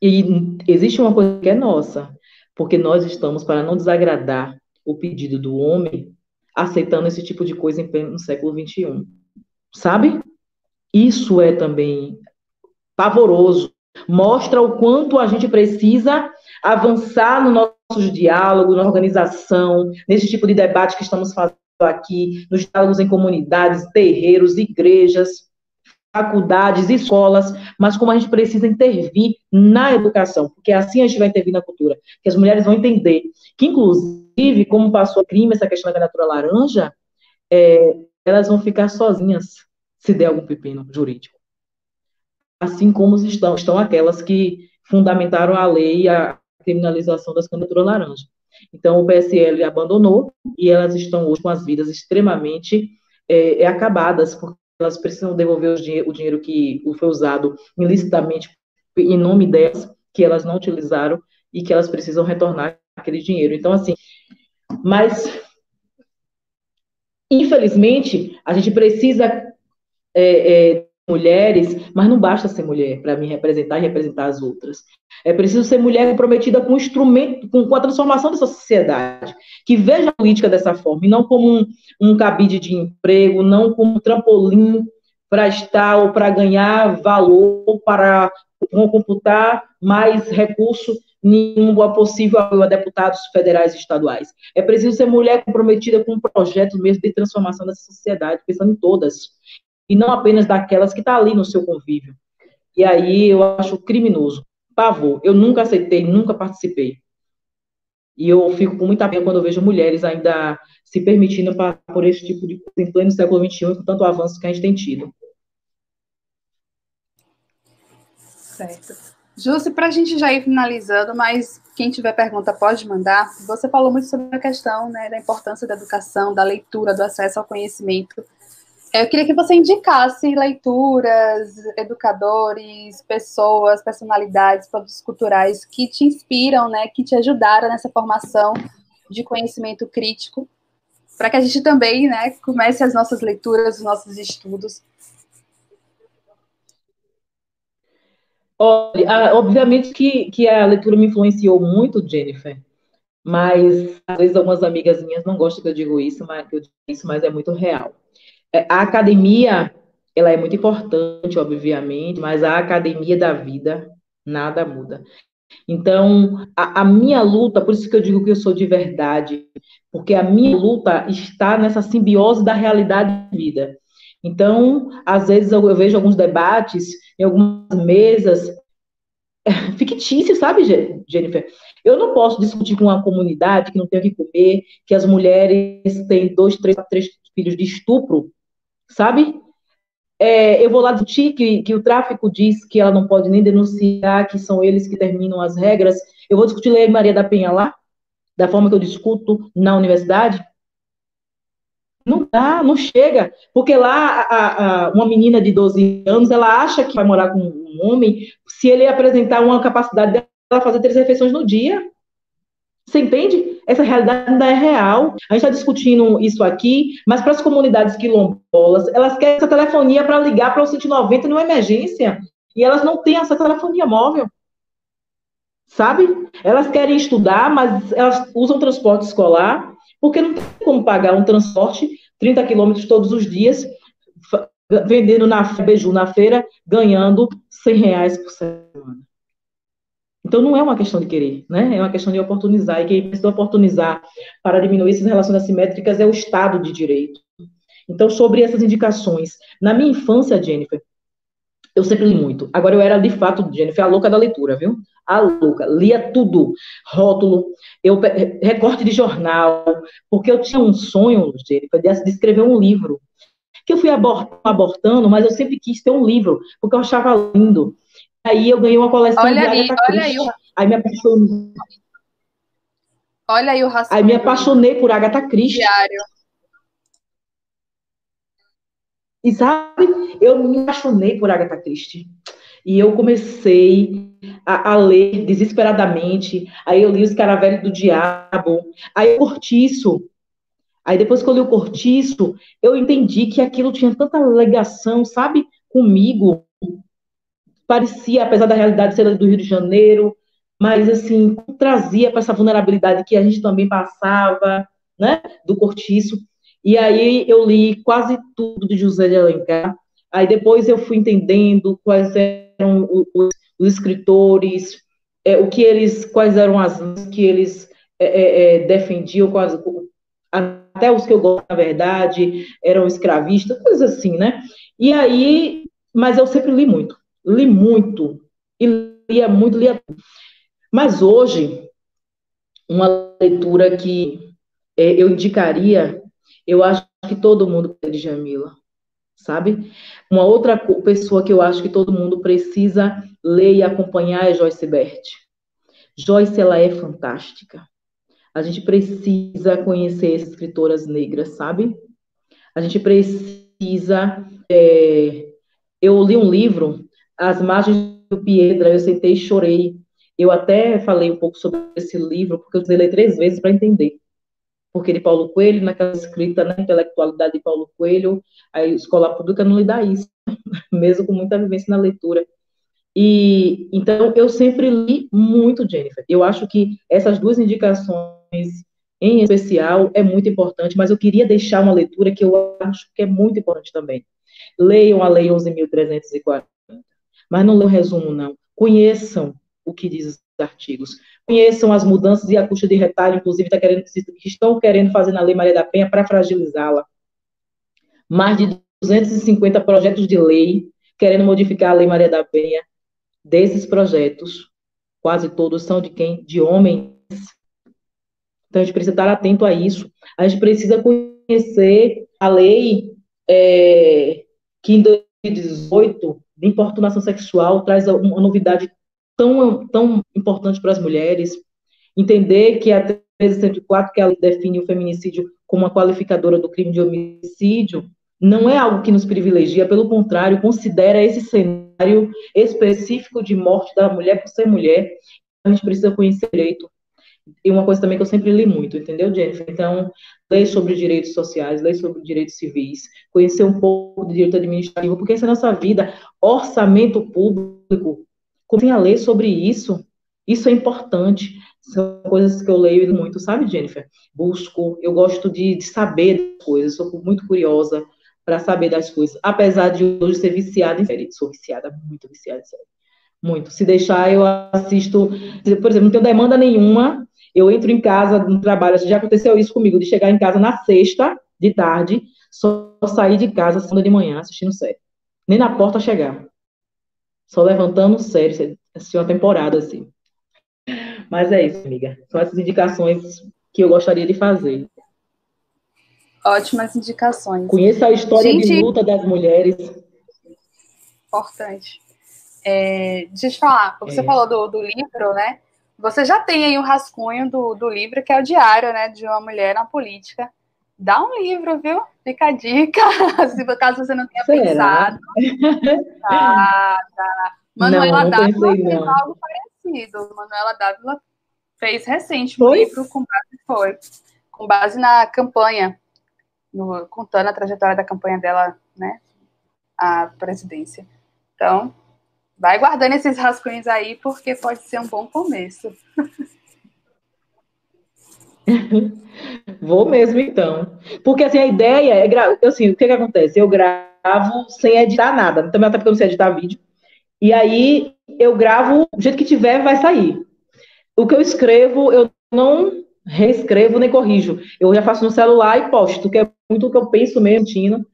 E existe uma coisa que é nossa, porque nós estamos, para não desagradar o pedido do homem, aceitando esse tipo de coisa no século XXI. Sabe? Isso é também pavoroso. Mostra o quanto a gente precisa avançar no nossos diálogos, na organização, nesse tipo de debate que estamos fazendo aqui, nos diálogos em comunidades, terreiros, igrejas, faculdades, escolas, mas como a gente precisa intervir na educação, porque assim a gente vai intervir na cultura, que as mulheres vão entender que, inclusive, como passou a crime essa questão da candidatura laranja, é, elas vão ficar sozinhas se der algum pepino jurídico. Assim como estão, estão aquelas que fundamentaram a lei a criminalização das candidaturas laranja. Então, o PSL abandonou e elas estão hoje com as vidas extremamente é, acabadas, porque elas precisam devolver o dinheiro que foi usado ilicitamente em nome delas, que elas não utilizaram e que elas precisam retornar aquele dinheiro. Então, assim, mas infelizmente a gente precisa é, é, mulheres, mas não basta ser mulher para me representar e representar as outras. É preciso ser mulher comprometida com o instrumento, com, a transformação dessa sociedade, que veja a política dessa forma, e não como um, um cabide de emprego, não como um trampolim para estar ou para ganhar valor, para computar mais recurso nenhum possível a deputados federais e estaduais. É preciso ser mulher comprometida com um projeto mesmo de transformação dessa sociedade, pensando em todas, e não apenas daquelas que estão tá ali no seu convívio. E aí eu acho criminoso pavor. Eu nunca aceitei, nunca participei. E eu fico com muita pena quando eu vejo mulheres ainda se permitindo passar por esse tipo de coisa em pleno século XXI, com tanto avanço que a gente tem tido. Certo. Jússi, para a gente já ir finalizando, mas quem tiver pergunta pode mandar. Você falou muito sobre a questão né, da importância da educação, da leitura, do acesso ao conhecimento eu queria que você indicasse leituras, educadores, pessoas, personalidades, produtos culturais que te inspiram, né, que te ajudaram nessa formação de conhecimento crítico, para que a gente também, né, comece as nossas leituras, os nossos estudos. Olha, obviamente que, que a leitura me influenciou muito, Jennifer, mas às vezes algumas amigas minhas não gostam que eu digo isso, mas eu digo isso, mas é muito real. É, a academia, ela é muito importante, obviamente, mas a academia da vida nada muda. Então, a, a, minha luta, por isso que eu digo que eu sou de verdade, porque a minha luta está nessa simbiose da realidade de vida. Então, às vezes eu, eu vejo alguns debates em algumas mesas [LAUGHS] fictícios, sabe, Jennifer? Eu não posso discutir com uma comunidade que não tem o que comer, que as mulheres têm dois, três, três filhos de estupro, sabe? É, eu vou lá discutir que, que o tráfico diz que ela não pode nem denunciar, que são eles que terminam as regras. Eu vou discutir Lei Maria da Penha lá, da forma que eu discuto na universidade. Não dá, não chega. Porque lá, a, a, uma menina de 12 anos, ela acha que vai morar com um homem se ele apresentar uma capacidade dela fazer três refeições no dia. Você entende? Essa realidade ainda é real. A gente está discutindo isso aqui, mas para as comunidades quilombolas, elas querem essa telefonia para ligar para o 190 numa emergência. E elas não têm essa telefonia móvel. Sabe? Elas querem estudar, mas elas usam transporte escolar, porque não tem como pagar um transporte 30 quilômetros todos os dias, vendendo na beiju na feira, ganhando 100 reais por semana. Então, não é uma questão de querer, né? É uma questão de oportunizar. E quem precisa oportunizar para diminuir essas relações assimétricas é o Estado de Direito. Então, sobre essas indicações. Na minha infância, Jennifer, eu sempre li muito. Agora, eu era, de fato, Jennifer, a louca da leitura, viu? A louca. Lia tudo. Rótulo, eu, recorte de jornal. Porque eu tinha um sonho, Jennifer, de escrever um livro. Que eu fui abortando, mas eu sempre quis ter um livro, porque eu achava lindo. Aí eu ganhei uma coleção olha de Agatha aí, Olha aí, aí me apaixonou. Olha aí o rascunho. Aí me apaixonei por Agatha Christie. Diário. E sabe, eu me apaixonei por Agatha Christie. E eu comecei a, a, ler desesperadamente. Aí eu li Os Caravelhos do Diabo. Aí o Cortiço. Aí depois que eu li o Cortiço, eu entendi que aquilo tinha tanta ligação, sabe, comigo. Parecia, apesar da realidade ser do Rio de Janeiro, mas assim, trazia para essa vulnerabilidade que a gente também passava, né, do Cortiço. E aí eu li quase tudo de José de Alencar. Aí depois eu fui entendendo quais eram os, os escritores, é, o que eles, quais eram as que eles é, é, é, defendiam, quase, até os que eu gosto, na verdade, eram escravistas, coisas assim, né? E aí, mas eu sempre li muito, li muito, e lia muito, lia. Mas hoje, uma leitura que é, eu indicaria eu acho que todo mundo de Jamila, sabe? Uma outra pessoa que eu acho que todo mundo precisa ler e acompanhar é Joyce Bert. Joyce, ela é fantástica. A gente precisa conhecer escritoras negras, sabe? A gente precisa. É... Eu li um livro, As Margens do Piedra, eu sentei e chorei. Eu até falei um pouco sobre esse livro, porque eu ler três vezes para entender porque de Paulo Coelho, naquela escrita, na intelectualidade de Paulo Coelho, a escola pública não lhe dá isso, [LAUGHS] mesmo com muita vivência na leitura. E então eu sempre li muito Jennifer. Eu acho que essas duas indicações em especial é muito importante, mas eu queria deixar uma leitura que eu acho que é muito importante também. Leiam a Lei 11.340, mas não leiam o resumo, não. Conheçam o que diz artigos conheçam as mudanças e a custa de retalho, inclusive, tá querendo, que estão querendo fazer na Lei Maria da Penha para fragilizá-la. Mais de 250 projetos de lei querendo modificar a Lei Maria da Penha. Desses projetos, quase todos são de quem? De homens. Então, a gente precisa estar atento a isso. A gente precisa conhecer a lei é, que em 2018, de importunação sexual, traz uma novidade tão, tão importante para as mulheres, entender que a 1304, que ela define o feminicídio como uma qualificadora do crime de homicídio, não é algo que nos privilegia, pelo contrário, considera esse cenário específico de morte da mulher por ser mulher, a gente precisa conhecer direito. E uma coisa também que eu sempre li muito, entendeu, Jennifer? Então, ler sobre direitos sociais, ler sobre direitos civis, conhecer um pouco de direito administrativo, porque essa é a nossa vida, orçamento público, comecem a ler sobre isso. Isso é importante. São coisas que eu leio muito, sabe, Jennifer? Busco, eu gosto de, de saber das coisas, sou muito curiosa para saber das coisas. Apesar de hoje ser viciada em série, sou viciada, muito viciada em série. Muito. Se deixar, eu assisto. Por exemplo, não tenho demanda nenhuma. Eu entro em casa no trabalho. Já aconteceu isso comigo, de chegar em casa na sexta de tarde, só sair de casa segunda de manhã assistindo série. Nem na porta chegar. Só levantando sério, assistiu uma temporada, assim. Mas é isso, amiga. São essas indicações que eu gostaria de fazer. Ótimas indicações. Conheça a história Gente... de luta das mulheres. Importante. É, deixa eu te falar, você é. falou do, do, livro, né? Você já tem aí o um rascunho do, do livro, que é o diário, né? De uma mulher na política. Dá um livro, viu? Fica a dica, [LAUGHS] se caso você não tenha Será? pensado. Tá, tá. Manuela Dávila fez não. algo parecido. Manuela Dávila fez recente um foi? livro com base, foi, com base na campanha, no, contando a trajetória da campanha dela, né? A presidência. Então, vai guardando esses rascunhos aí, porque pode ser um bom começo. [LAUGHS] [LAUGHS] Vou mesmo, então. Porque, assim, a ideia é... Gra... Assim, o que que acontece? Eu gravo sem editar nada. Também até porque eu não sei editar vídeo. E aí, eu gravo, do jeito que tiver, vai sair. O que eu escrevo, eu não reescrevo nem corrijo. Eu já faço no celular e posto, que é muito o que eu penso mesmo, Tino.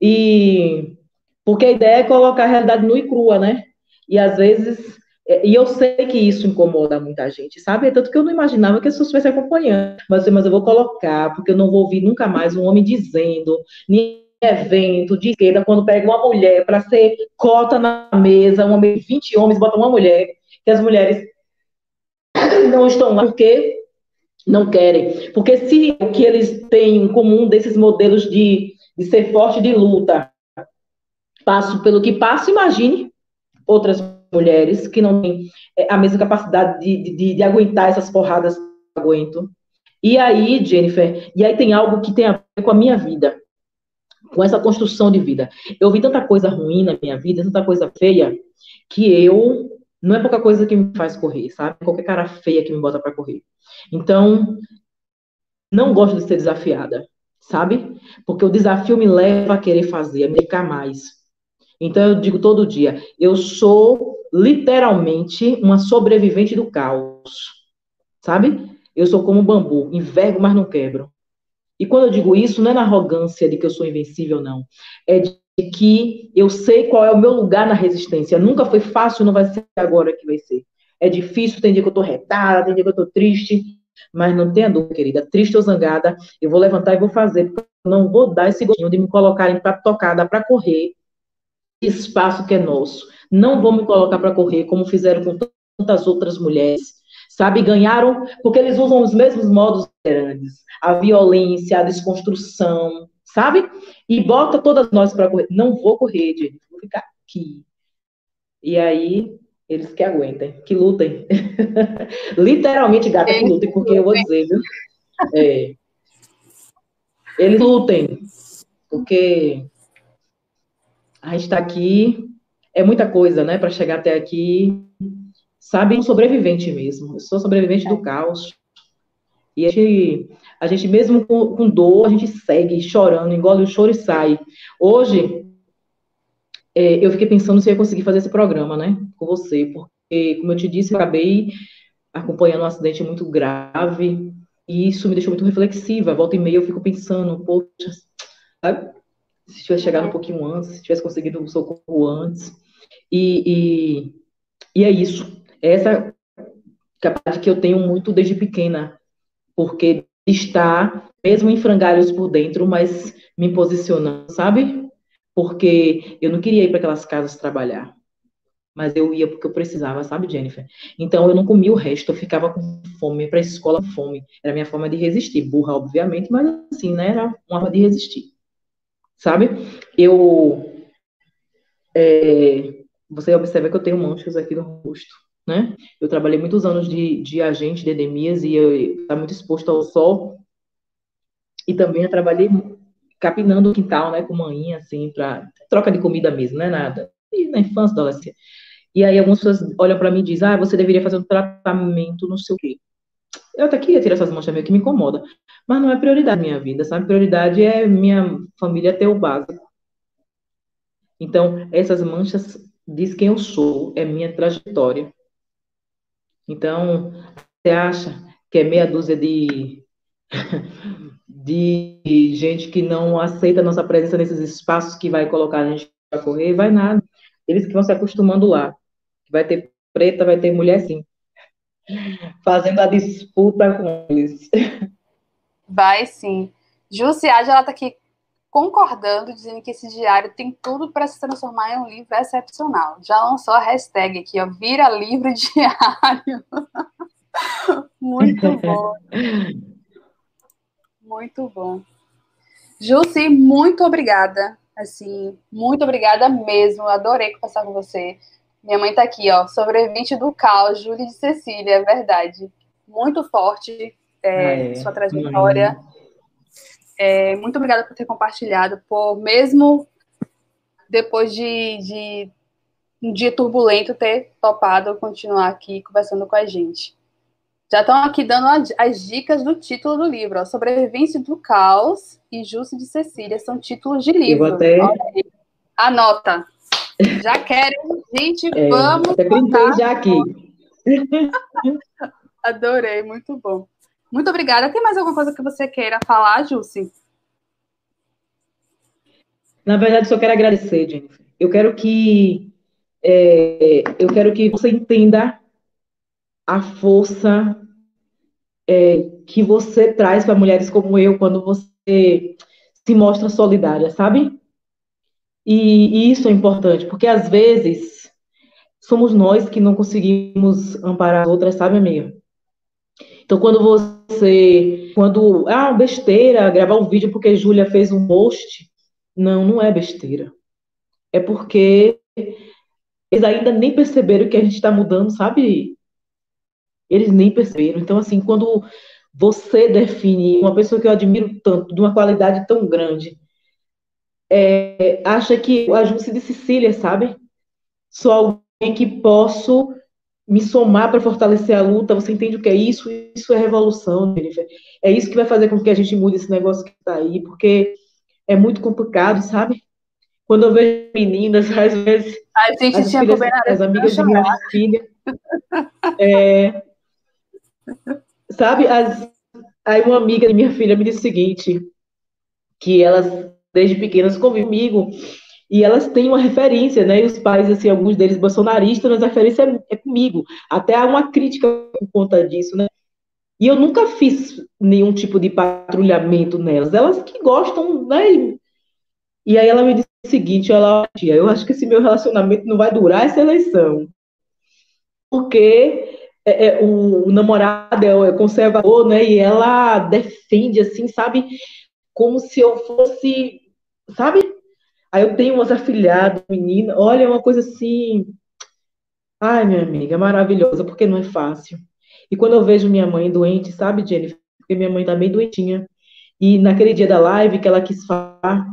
E... Porque a ideia é colocar a realidade nua e crua, né? E, às vezes e eu sei que isso incomoda muita gente, sabe? Tanto que eu não imaginava que as pessoas estivessem acompanhando. Mas, mas eu vou colocar, porque eu não vou ouvir nunca mais um homem dizendo, nem evento de esquerda, quando pega uma mulher para ser cota na mesa, um homem, 20 homens botam uma mulher, que as mulheres [COUGHS] não estão lá porque Não querem. Porque se o que eles têm em comum desses modelos de, de ser forte de luta, passo pelo que passo, imagine outras mulheres que não têm é, a mesma capacidade de, de, de aguentar essas porradas que eu aguento. E aí, Jennifer, e aí tem algo que tem a ver com a minha vida, com essa construção de vida. Eu vi tanta coisa ruim na minha vida, tanta coisa feia, que eu não é pouca coisa que me faz correr, sabe? Qualquer cara feia que me bota para correr. Então, não gosto de ser desafiada, sabe? Porque o desafio me leva a querer fazer, a me dedicar mais. Então, eu digo todo dia, eu sou literalmente uma sobrevivente do caos, sabe? Eu sou como um bambu, envergo, mas não quebro. E quando eu digo isso, não é na arrogância de que eu sou invencível, não. É de que eu sei qual é o meu lugar na resistência. Nunca foi fácil, não vai ser agora que vai ser. É difícil, tem dia que eu tô retada, tem dia que eu tô triste, mas não tenha dúvida, querida. Triste ou zangada, eu vou levantar e vou fazer, porque eu não vou dar esse gostinho de me colocarem para tocada, para correr, espaço que é nosso. Não vou me colocar para correr, como fizeram com tantas outras mulheres sabe? Ganharam porque eles usam os mesmos modos grandes, a violência, a desconstrução, sabe? E bota todas nós para correr. Não vou correr, gente, vou ficar aqui. E aí eles que aguentem, que lutem. [LAUGHS] Literalmente, gata, que lutem, porque eu vou dizer, viu? É. Eles lutem, porque a gente está aqui, é muita coisa, né, para chegar até aqui sabe, um sobrevivente mesmo. Eu sou sobrevivente do caos. E a gente, a gente mesmo com, com, dor, a gente segue chorando, engole o choro e sai. Hoje, é, eu fiquei pensando se eu ia conseguir fazer esse programa, né, com você, porque, como eu te disse, eu acabei acompanhando um acidente muito grave, e isso me deixou muito reflexiva. Volta e meia eu fico pensando, poxa, sabe? Se tivesse chegado um pouquinho antes, se tivesse conseguido o socorro antes. E, e, e é isso essa capacidade que eu tenho muito desde pequena, porque está, mesmo em frangalhos por dentro, mas me posicionando, sabe? Porque eu não queria ir para aquelas casas trabalhar, mas eu ia porque eu precisava, sabe, Jennifer? Então eu não comia o resto, eu ficava com fome, para a escola fome. Era a minha forma de resistir, burra, obviamente, mas assim, né? Era uma forma de resistir, sabe? Eu. É, você observa que eu tenho manchas aqui no rosto né? Eu trabalhei muitos anos de, de agente de endemias e eu estava muito exposto ao sol. E também eu trabalhei capinando o quintal, né, com manhinha, assim, para troca de comida mesmo, não é nada. E na infância, adolescência. E aí algumas pessoas olham para mim e dizem, ah, você deveria fazer um tratamento, não sei o quê. Eu até queria tirar essas manchas meio que me incomoda, mas não é prioridade minha vida, sabe? Prioridade é minha família ter o básico. Então, essas manchas diz quem eu sou, é minha trajetória. Então, você acha que é meia dúzia de, [LAUGHS] de gente que não aceita nossa presença nesses espaços que vai colocar a gente para correr? Vai nada. Eles que vão se acostumando lá. Vai ter preta, vai ter mulher sim. Fazendo a disputa com eles. Vai sim. Jussiade, ela está aqui concordando, dizendo que esse diário tem tudo para se transformar em um livro excepcional. Já lançou a hashtag aqui, ó, vira livro diário. [LAUGHS] muito bom. Muito bom. Jussi, muito obrigada. Assim, muito obrigada mesmo. Adorei conversar com você. Minha mãe tá aqui, ó, sobrevivente do caos, Júlia de Cecília, é verdade. Muito forte é, é, sua trajetória. É, muito obrigada por ter compartilhado, por mesmo depois de, de um dia turbulento ter topado continuar aqui conversando com a gente. Já estão aqui dando as dicas do título do livro, ó, Sobrevivência do Caos e Justo de Cecília, são títulos de livro. Eu até... Anota. Já querem, gente, é, vamos. Até já aqui. [LAUGHS] Adorei, muito bom. Muito obrigada. Tem mais alguma coisa que você queira falar, Jussi? Na verdade, só quero agradecer, Jennifer. Eu quero que é, eu quero que você entenda a força é, que você traz para mulheres como eu quando você se mostra solidária, sabe? E, e, isso é importante, porque às vezes somos nós que não conseguimos amparar as outras, sabe, amiga? Então, quando você quando, ah, besteira, gravar um vídeo porque Júlia fez um post. Não, não é besteira. É porque eles ainda nem perceberam que a gente está mudando, sabe? Eles nem perceberam. Então, assim, quando você define uma pessoa que eu admiro tanto, de uma qualidade tão grande, é, acha que a Júcia de Sicília, sabe? Sou alguém que posso me somar para fortalecer a luta. Você entende o que é isso? Isso é revolução, Jennifer. É isso que vai fazer com que a gente mude esse negócio que está aí, porque é muito complicado, sabe? Quando eu vejo meninas, [LAUGHS] às vezes. A gente as tinha filhas, as amigas de minha filha. [LAUGHS] É, sabe, as, aí uma amiga de minha filha me disse o seguinte: que elas, desde pequenas, convivem comigo e elas têm uma referência, né? E os pais, assim, alguns deles bolsonaristas, mas a referência é, é comigo. Até há uma crítica por conta disso, né? E eu nunca fiz nenhum tipo de patrulhamento nelas. Elas que gostam, né? E aí ela me disse o seguinte, ela, tia, eu acho que esse meu relacionamento não vai durar essa eleição. Porque é, é, o, o, namorado é, é conservador, né? E ela defende, assim, sabe? Como se eu fosse, sabe? Aí eu tenho umas afilhadas, menina, olha, é uma coisa assim. Ai, minha amiga, maravilhosa, porque não é fácil. E quando eu vejo minha mãe doente, sabe, Jennifer? Porque minha mãe tá bem doentinha. E naquele dia da live que ela quis falar,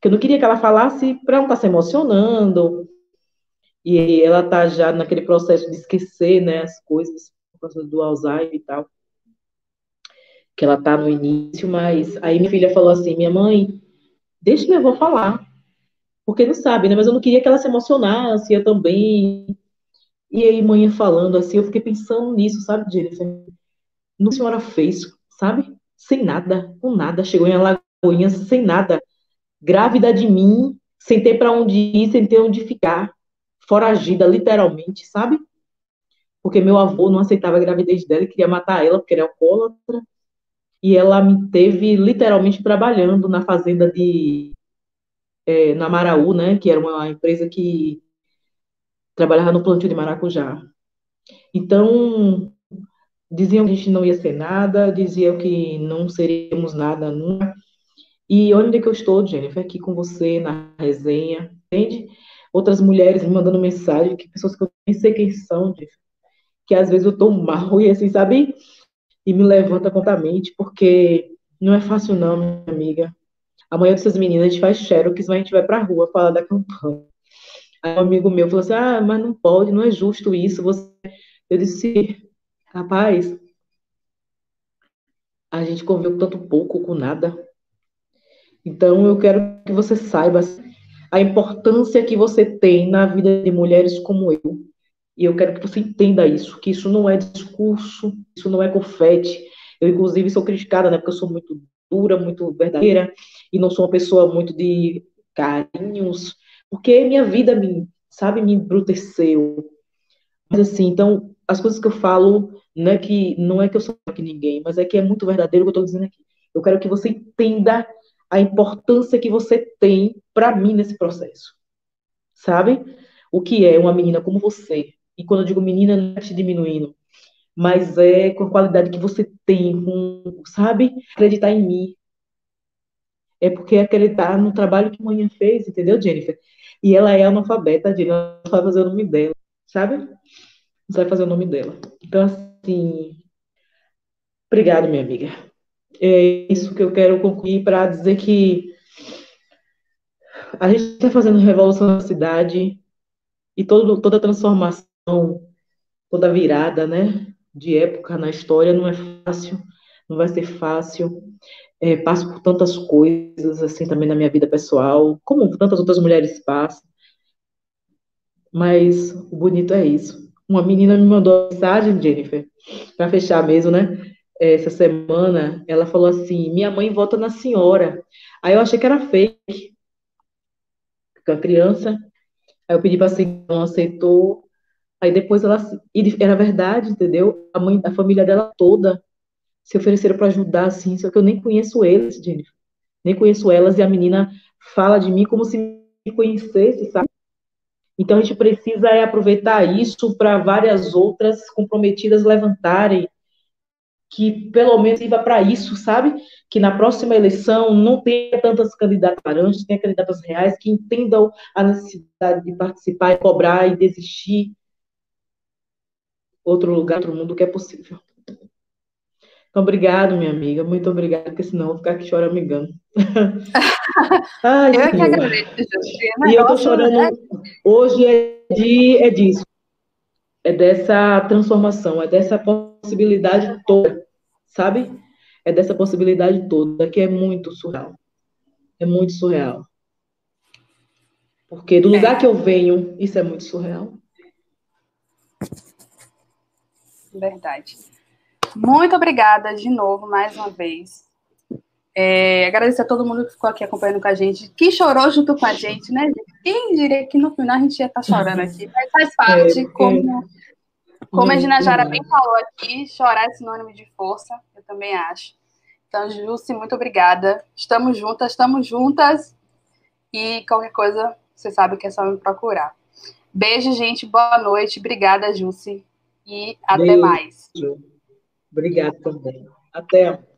que eu não queria que ela falasse para não estar tá se emocionando. E ela tá já naquele processo de esquecer, né, as coisas do Alzheimer e tal. Que ela tá no início, mas aí minha filha falou assim: "Minha mãe, deixa minha avó falar porque não sabe, né? Mas eu não queria que ela se emocionasse, eu também. E aí, manhã falando assim, eu fiquei pensando nisso, sabe, Jennifer? No que a senhora fez, sabe? Sem nada, com nada. Chegou em Alagoinha sem nada. Grávida de mim, sem ter para onde ir, sem ter onde ficar. Foragida, literalmente, sabe? Porque meu avô não aceitava a gravidez dela e queria matar ela, porque era alcoólatra. E ela me teve literalmente trabalhando na fazenda de é, na Maraú, né, que era uma empresa que trabalhava no plantio de maracujá. Então, diziam que a gente não ia ser nada, diziam que não seríamos nada nunca. E onde é que eu estou, Jennifer, aqui com você na resenha, entende? Outras mulheres me mandando mensagem, que pessoas que eu nem sei quem são, Jennifer, que às vezes eu tô mal [LAUGHS] e assim, sabe? E me levanta completamente, porque não é fácil não, minha amiga. Amanhã dessas meninas a gente faz xerox, mas a gente vai pra rua falar da campanha. Aí um amigo meu falou assim, ah, mas não pode, não é justo isso. Você... Eu disse, rapaz, a gente conviveu tanto pouco, com nada. Então eu quero que você saiba a importância que você tem na vida de mulheres como eu. E eu quero que você entenda isso, que isso não é discurso, isso não é confete. Eu, inclusive, sou criticada, né, porque eu sou muito dura, muito verdadeira, e não sou uma pessoa muito de carinhos, porque minha vida me, sabe, me embruteceu. Mas assim, então, as coisas que eu falo, não é que não é que eu sou que ninguém, mas é que é muito verdadeiro o que eu estou dizendo aqui. Eu quero que você entenda a importância que você tem para mim nesse processo. Sabe? O que é uma menina como você? E quando eu digo menina, não é te diminuindo, mas é com a qualidade que você tem, com, sabe? Acreditar em mim. É porque acreditar no trabalho que a mãe fez, entendeu, Jennifer? E ela é analfabeta, ela não sabe fazer o nome dela, sabe? Não sabe fazer o nome dela. Então, assim, obrigado, minha amiga. É isso que eu quero concluir para dizer que a gente está fazendo revolução na cidade e todo, toda transformação, toda virada, né? de época na história não é fácil, não vai ser fácil. É, passo por tantas coisas, assim, também na minha vida pessoal, como tantas outras mulheres passam. Mas o bonito é isso. Uma menina me mandou mensagem, Jennifer, para fechar mesmo, né? Essa semana, ela falou assim: Minha mãe vota na senhora. Aí eu achei que era fake, com a criança. Aí eu pedi para senhora, não aceitou. Aí depois ela. E era verdade, entendeu? A mãe, a família dela toda se ofereceram para ajudar, assim, só que eu nem conheço eles, Jennifer. Nem conheço elas, e a menina fala de mim como se me conhecesse, sabe? Então a gente precisa é, aproveitar isso para várias outras comprometidas levantarem que pelo menos sirva para isso, sabe? Que na próxima eleição não tenha tantas candidatas laranjas, tenha candidatas reais que entendam a necessidade de participar e cobrar e desistir. Outro lugar, outro mundo que é possível. Então, obrigado, minha amiga, muito obrigada, porque senão eu vou ficar aqui choramingando. [LAUGHS] Ai, eu é que agradeço, Justina. E eu tô chorando. Né? Hoje é, de, é disso é dessa transformação, é dessa possibilidade toda, sabe? É dessa possibilidade toda que é muito surreal. É muito surreal. Porque do lugar é. que eu venho, isso é muito surreal. Verdade. Muito obrigada de novo, mais uma vez. É, agradecer a todo mundo que ficou aqui acompanhando com a gente, que chorou junto com a gente, né? Quem diria que no final a gente ia estar tá chorando aqui, mas faz parte, é, como, como a Gina Jara bem falou aqui, chorar é sinônimo de força, eu também acho. Então, Jussi, muito obrigada. Estamos juntas, estamos juntas. E qualquer coisa, você sabe que é só me procurar. Beijo, gente. Boa noite. Obrigada, Jussi. E até Beijo. mais. Obrigada também. Até.